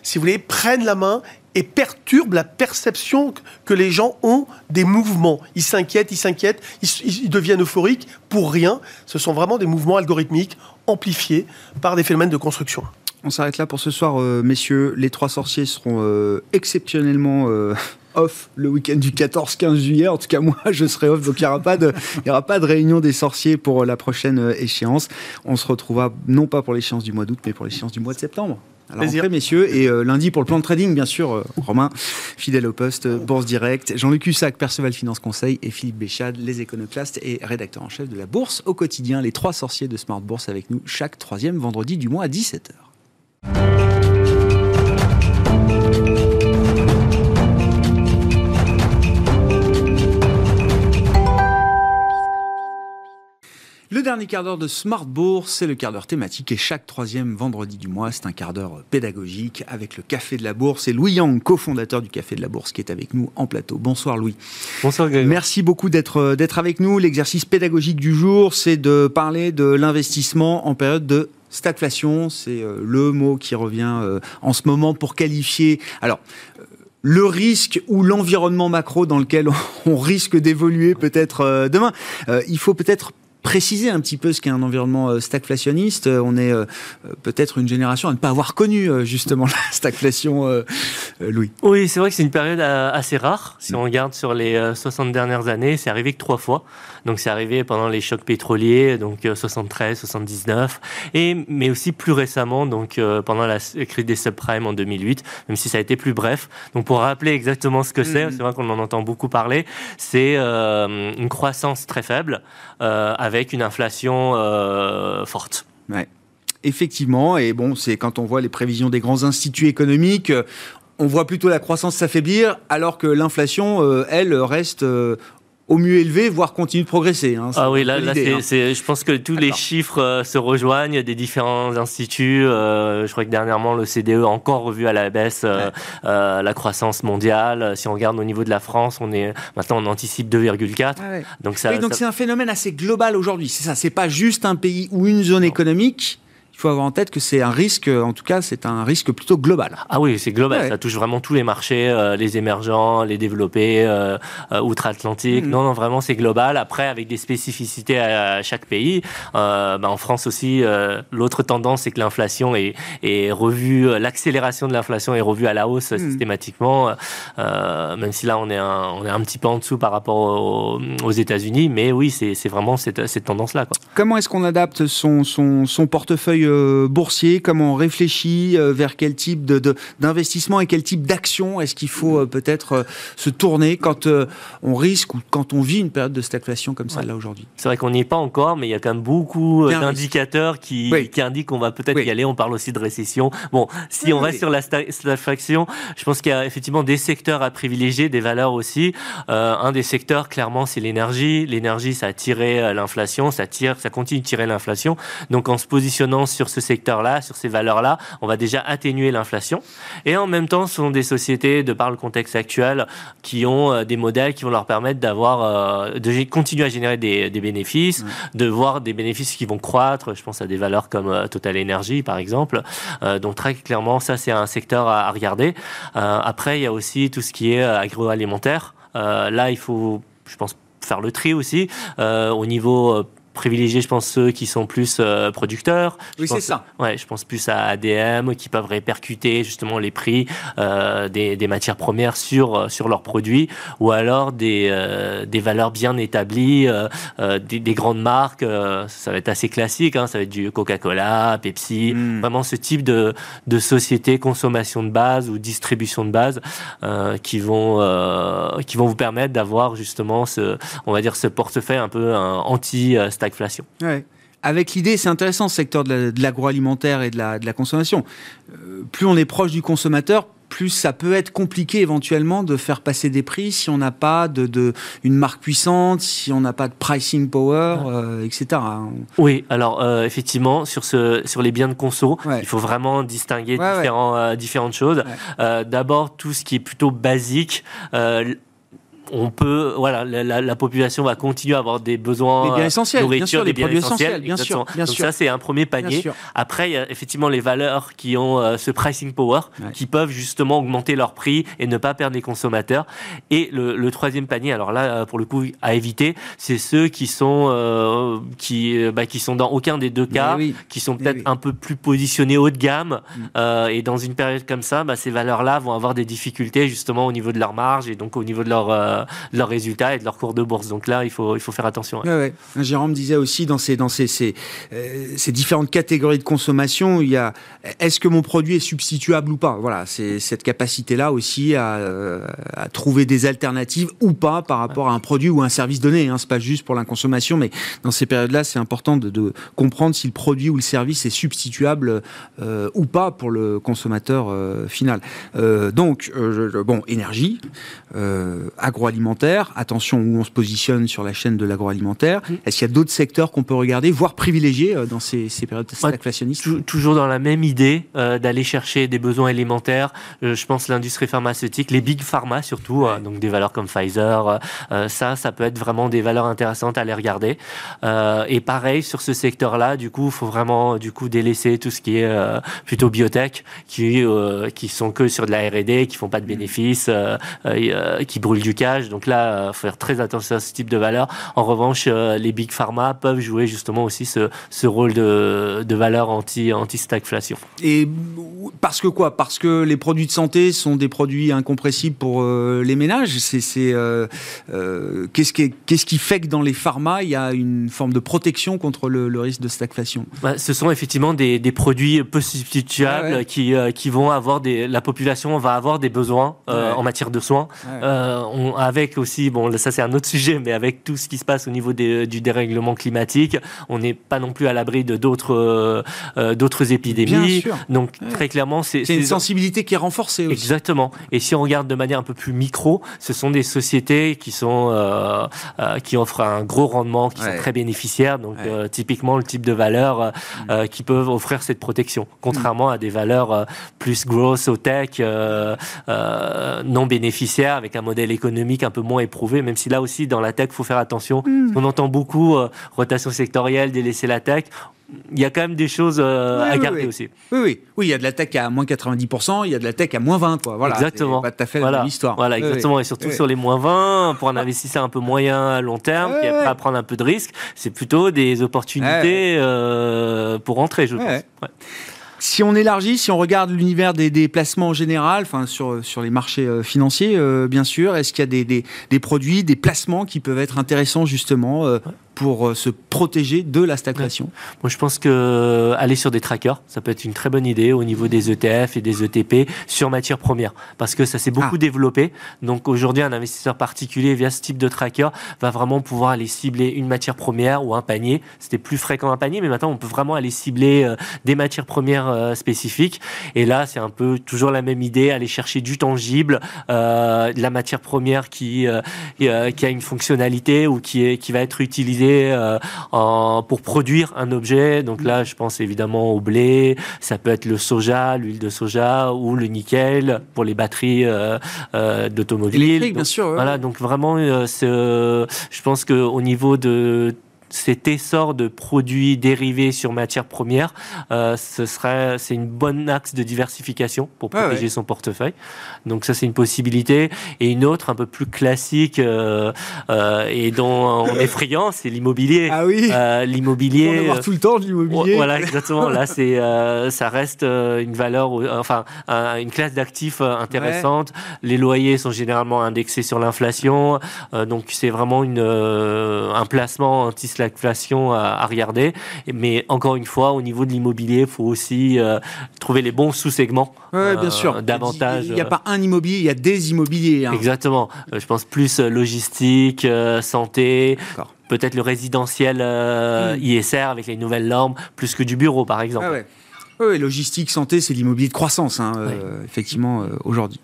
si vous voulez, prennent la main et perturbent la perception que les gens ont des mouvements. Ils s'inquiètent, ils s'inquiètent, ils, deviennent euphoriques pour rien. Ce sont vraiment des mouvements algorithmiques amplifiés par des phénomènes de construction. On s'arrête là pour ce soir, euh, messieurs. Les trois sorciers seront euh, exceptionnellement euh, off le week-end du 14-15 juillet. En tout cas, moi, je serai off, donc il n'y aura, pas de- aura pas de réunion des sorciers pour la prochaine échéance. On se retrouvera non pas pour l'échéance du mois d'août, mais pour l'échéance du mois de septembre. Après, messieurs, et euh, lundi pour le plan de trading, bien sûr, euh, Romain, fidèle au poste, euh, Bourse Direct, Jean-Luc Hussac, Perceval Finance Conseil, et Philippe Béchade, les éconoclastes et rédacteur en chef de la Bourse au quotidien. Les trois sorciers de Smart Bourse avec nous chaque troisième vendredi du mois à 17h. Le dernier quart d'heure de Smart Bourse, c'est le quart d'heure thématique et chaque troisième vendredi du mois, c'est un quart d'heure pédagogique avec le Café de la Bourse et Louis Yang, cofondateur du Café de la Bourse, qui est avec nous en plateau. Bonsoir Louis. Bonsoir Grégoire. Merci beaucoup d'être euh, d'être avec nous. L'exercice pédagogique du jour, c'est de parler de l'investissement en période de stagflation. C'est euh, le mot qui revient euh, en ce moment pour qualifier. Alors. Le risque ou l'environnement macro dans lequel on, risque d'évoluer peut-être demain. Euh, il faut peut-être préciser un petit peu ce qu'est un environnement euh, stagflationniste. Euh, On est euh, peut-être une génération à ne pas avoir connu justement la stagflation, euh, Louis. Oui, c'est vrai que c'est une période assez rare. Si on regarde sur les euh, 60 dernières années, c'est arrivé que trois fois. Donc c'est arrivé pendant les chocs pétroliers, donc euh, 73, 79, et mais aussi plus récemment, donc pendant la crise des subprimes en 2008, même si ça a été plus bref. Donc pour rappeler exactement ce que c'est, Mhm. c'est vrai qu'on en entend beaucoup parler. C'est euh, une croissance très faible euh, avec une inflation euh, forte. Effectivement, et bon, c'est quand on voit les prévisions des grands instituts économiques, euh, on voit plutôt la croissance s'affaiblir, alors que l'inflation, euh, elle, reste au mieux élevé, voire continue de progresser. Hein. Ah oui, là, là hein. je pense que tous les chiffres euh, se rejoignent des différents instituts. Euh, je crois que dernièrement, le CDE a encore revu à la baisse la croissance mondiale. Si on regarde au niveau de la France, on est maintenant on anticipe 2,4. Donc ça, donc c'est un phénomène assez global aujourd'hui. C'est ça. C'est pas juste un pays ou une zone économique faut avoir en tête que c'est un risque, en tout cas, c'est un risque plutôt global. Ah oui, c'est global. Ça touche vraiment tous les marchés, euh, les émergents, les développés, euh, euh, outre-Atlantique. Mm. Non, non, vraiment, c'est global. Après, avec des spécificités à, chaque pays. Bah, en France aussi, l'autre tendance, c'est que l'inflation est, est revue, l'accélération de l'inflation est revue à la hausse mm. systématiquement. même si là, on est, un, on est un petit peu en dessous par rapport aux, États-Unis. Mais oui, c'est vraiment cette, cette tendance-là. Comment est-ce qu'on adapte son, son, son portefeuille euh, boursier Comment on réfléchit euh, vers quel type d'investissement et quel type d'action est-ce qu'il faut euh, peut-être se tourner quand on risque ou quand on vit une période de stagflation comme ça là aujourd'hui? C'est vrai qu'on n'y est pas encore, mais il y a quand même beaucoup d'indicateurs qui, qui, indiquent qu'on va peut-être y aller. On parle aussi de récession. Bon, si on reste sur la stagflation, je pense qu'il y a effectivement des secteurs à privilégier, des valeurs aussi. un des secteurs, clairement, c'est l'énergie. L'énergie, ça a tiré l'inflation, ça tire, ça continue de tirer l'inflation. Donc, en se positionnant sur ce secteur-là, sur ces valeurs-là, on va déjà atténuer l'inflation. Et en même temps, ce sont des sociétés, de par le contexte actuel, qui ont euh, des modèles qui vont leur permettre d'avoir, euh, de continuer à générer des, bénéfices, de voir des bénéfices qui vont croître. Je pense à des valeurs comme euh, Total Energy, par exemple. donc très clairement, ça c'est un secteur à, regarder. après, il y a aussi tout ce qui est agroalimentaire. là, il faut, je pense, faire le tri aussi au niveau privilégier, je pense, ceux qui sont plus euh, producteurs. Oui, c'est ça. Ouais, je pense plus à ADM, qui peuvent répercuter justement les prix euh, des, des, matières premières sur, euh, sur leurs produits, ou alors des, euh, des valeurs bien établies, euh, des, des, grandes marques. ça va être assez classique, hein, ça va être du Coca-Cola, Pepsi, hmm. vraiment ce type de, de société consommation de base ou distribution de base qui, vont, qui vont vous permettre d'avoir justement ce, on va dire, ce portefeuille un peu anti stagflation. Avec l'idée, c'est intéressant ce secteur de l'agroalimentaire et de la, de la consommation. Euh, plus on est proche du consommateur, plus ça peut être compliqué éventuellement de faire passer des prix si on n'a pas de, une marque puissante, si on n'a pas de pricing power, euh, etc. Oui, alors euh, effectivement sur ce sur les biens de conso, il faut vraiment distinguer différents, différentes choses. D'abord tout ce qui est plutôt basique on peut, voilà, la, population va continuer à avoir des besoins des biens essentiels, nourriture, bien sûr, des produits essentiels, bien sûr, Donc ça, c'est un premier panier. Après, il y a effectivement les valeurs qui ont euh, ce pricing power, qui peuvent justement augmenter leur prix et ne pas perdre les consommateurs. Et le, troisième panier, alors là, euh, pour le coup, à éviter, c'est ceux qui sont euh, qui, bah, qui sont dans aucun des deux cas, qui sont peut-être un peu plus positionnés haut de gamme. Mm. et dans une période comme ça, bah, ces valeurs-là vont avoir des difficultés justement au niveau de leur marge et donc au niveau de leur leurs résultats et de leur cours de bourse. Donc là, il faut, il faut faire attention. Jérôme disait aussi dans ces, dans ces, euh, ces, différentes catégories de consommation, il y a est-ce que mon produit est substituable ou pas? Voilà, c'est cette capacité-là aussi à, euh, à, trouver des alternatives ou pas par rapport à un produit ou un service donné. Hein. C'est pas juste pour la consommation, mais dans ces périodes-là, c'est important de, comprendre si le produit ou le service est substituable euh, ou pas pour le consommateur final. donc, bon, énergie, agroalimentaire agroalimentaire. Attention où on se positionne sur la chaîne de l'agroalimentaire. Mm. Est-ce qu'il y a d'autres secteurs qu'on peut regarder, voire privilégier euh, dans ces, périodes inflationnistes Toujours dans la même idée euh, d'aller chercher des besoins élémentaires. Euh, je pense l'industrie pharmaceutique, les big pharma surtout, donc des valeurs comme Pfizer. ça, ça peut être vraiment des valeurs intéressantes à les regarder. et pareil sur ce secteur-là, du coup, il faut vraiment du coup délaisser tout ce qui est plutôt biotech, qui qui sont que sur de la R&D, qui font pas de bénéfices, qui brûlent du donc là, il euh, faut faire très attention à ce type de valeur. En revanche, euh, les big pharma peuvent jouer justement aussi ce, rôle de, de valeur anti, anti-stagflation. Et parce que quoi? Parce que les produits de santé sont des produits incompressibles pour euh, les ménages. C'est, qu'est-ce, qui, qu'est-ce qui fait que dans les pharma, il y a une forme de protection contre le, risque de stagflation? Bah, Ce sont effectivement des, des produits peu substituables qui, qui vont avoir des... La population va avoir des besoins en matière de soins. Avec aussi, bon, ça c'est un autre sujet, mais avec tout ce qui se passe au niveau des, du dérèglement climatique, on n'est pas non plus à l'abri de d'autres euh, d'autres épidémies. Donc très clairement, c'est une sensibilité qui est renforcée aussi. Exactement. Et si on regarde de manière un peu plus micro, ce sont des sociétés qui sont euh, euh, qui offrent un gros rendement, qui sont très bénéficiaires. Donc euh, typiquement le type de valeurs mm. qui peuvent offrir cette protection, contrairement à des valeurs plus growth au tech, non bénéficiaires, avec un modèle économique un peu moins éprouvé. Même si là aussi dans la tech, faut faire attention. Mm. On entend beaucoup rotation sectorielle, délaisser la tech il y a quand même des choses euh, à garder aussi. Oui, oui. Oui, il y a de la tech à moins 90%, il y a de la tech à moins 20, quoi. Voilà. Exactement. Pas tout à fait la même histoire. Voilà, exactement. Et surtout sur les moins 20, pour un investisseur un peu moyen à long terme, qui est prêt à prendre un peu de risque, c'est plutôt des opportunités euh, pour rentrer, je pense. Si on élargit, si on regarde l'univers des, placements en général, enfin sur, les marchés euh, financiers, bien sûr, est-ce qu'il y a des, produits, des placements qui peuvent être intéressants justement pour euh, se protéger de la stagflation Moi, je pense que euh, aller sur des trackers, ça peut être une très bonne idée au niveau des ETF et des ETP sur matières premières, parce que ça s'est beaucoup ah. développé. Donc aujourd'hui, un investisseur particulier via ce type de tracker va vraiment pouvoir aller cibler une matière première ou un panier. C'était plus fréquent un panier, mais maintenant on peut vraiment aller cibler euh, des matières premières spécifiques. Et là, c'est un peu toujours la même idée, aller chercher du tangible, euh, de la matière première qui qui a une fonctionnalité ou qui est qui va être utilisée euh, pour produire un objet. Donc là, je pense évidemment au blé, ça peut être le soja, l'huile de soja ou le nickel pour les batteries euh, euh d'automobiles. bien sûr. Voilà, donc vraiment, je pense qu'au niveau de cet essor de produits dérivés sur matières premières, euh, ce serait, c'est une bonne axe de diversification pour protéger son portefeuille. Donc ça, c'est une possibilité. Et une autre, un peu plus classique euh, euh, et dont on est friand, c'est l'immobilier. Ah oui. L'immobilier. On va tout le temps l'immobilier. Voilà, exactement. Là, c'est, ça reste une valeur, enfin, une classe d'actifs intéressante. Les loyers sont généralement indexés sur l'inflation, donc c'est vraiment une, un placement anti l'inflation à, regarder. Mais encore une fois, au niveau de l'immobilier, il faut aussi euh, trouver les bons sous-segments. Oui, bien sûr. Euh, davantage. Il n'y a pas un immobilier, il y a des immobiliers. Hein. Exactement. Euh, je pense plus logistique, santé peut-être le résidentiel hmm. ISR avec les nouvelles normes, plus que du bureau, par exemple. oui, logistique, santé, c'est l'immobilier de croissance, hein, effectivement, aujourd'hui.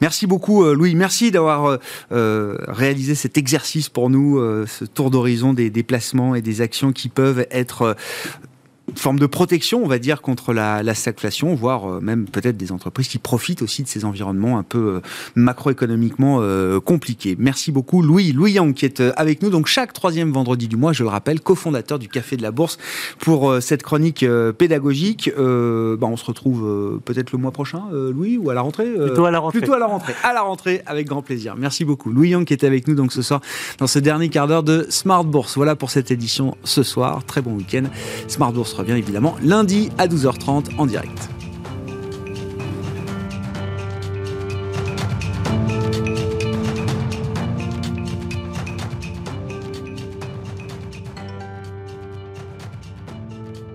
Merci beaucoup, euh, Louis. Merci d'avoir euh, euh, réalisé cet exercice pour nous, ce tour d'horizon des déplacements et des actions qui peuvent être forme de protection, on va dire, contre la, la stagflation, voire euh, même peut-être des entreprises qui profitent aussi de ces environnements un peu euh, macroéconomiquement euh, compliqués. Merci beaucoup, Louis. Louis Yang qui est avec nous, donc chaque troisième vendredi du mois, je le rappelle, cofondateur du Café de la Bourse pour cette chronique pédagogique. Bah, on se retrouve peut-être le mois prochain, Louis, ou à la rentrée Plutôt à la rentrée. Plutôt à la rentrée. À la rentrée, avec grand plaisir. Merci beaucoup. Louis Yang qui est avec nous donc ce soir dans ce dernier quart d'heure de Smart Bourse. Voilà pour cette édition ce soir. Très bon week-end. Smart Bourse revient évidemment lundi à 12h30 en direct.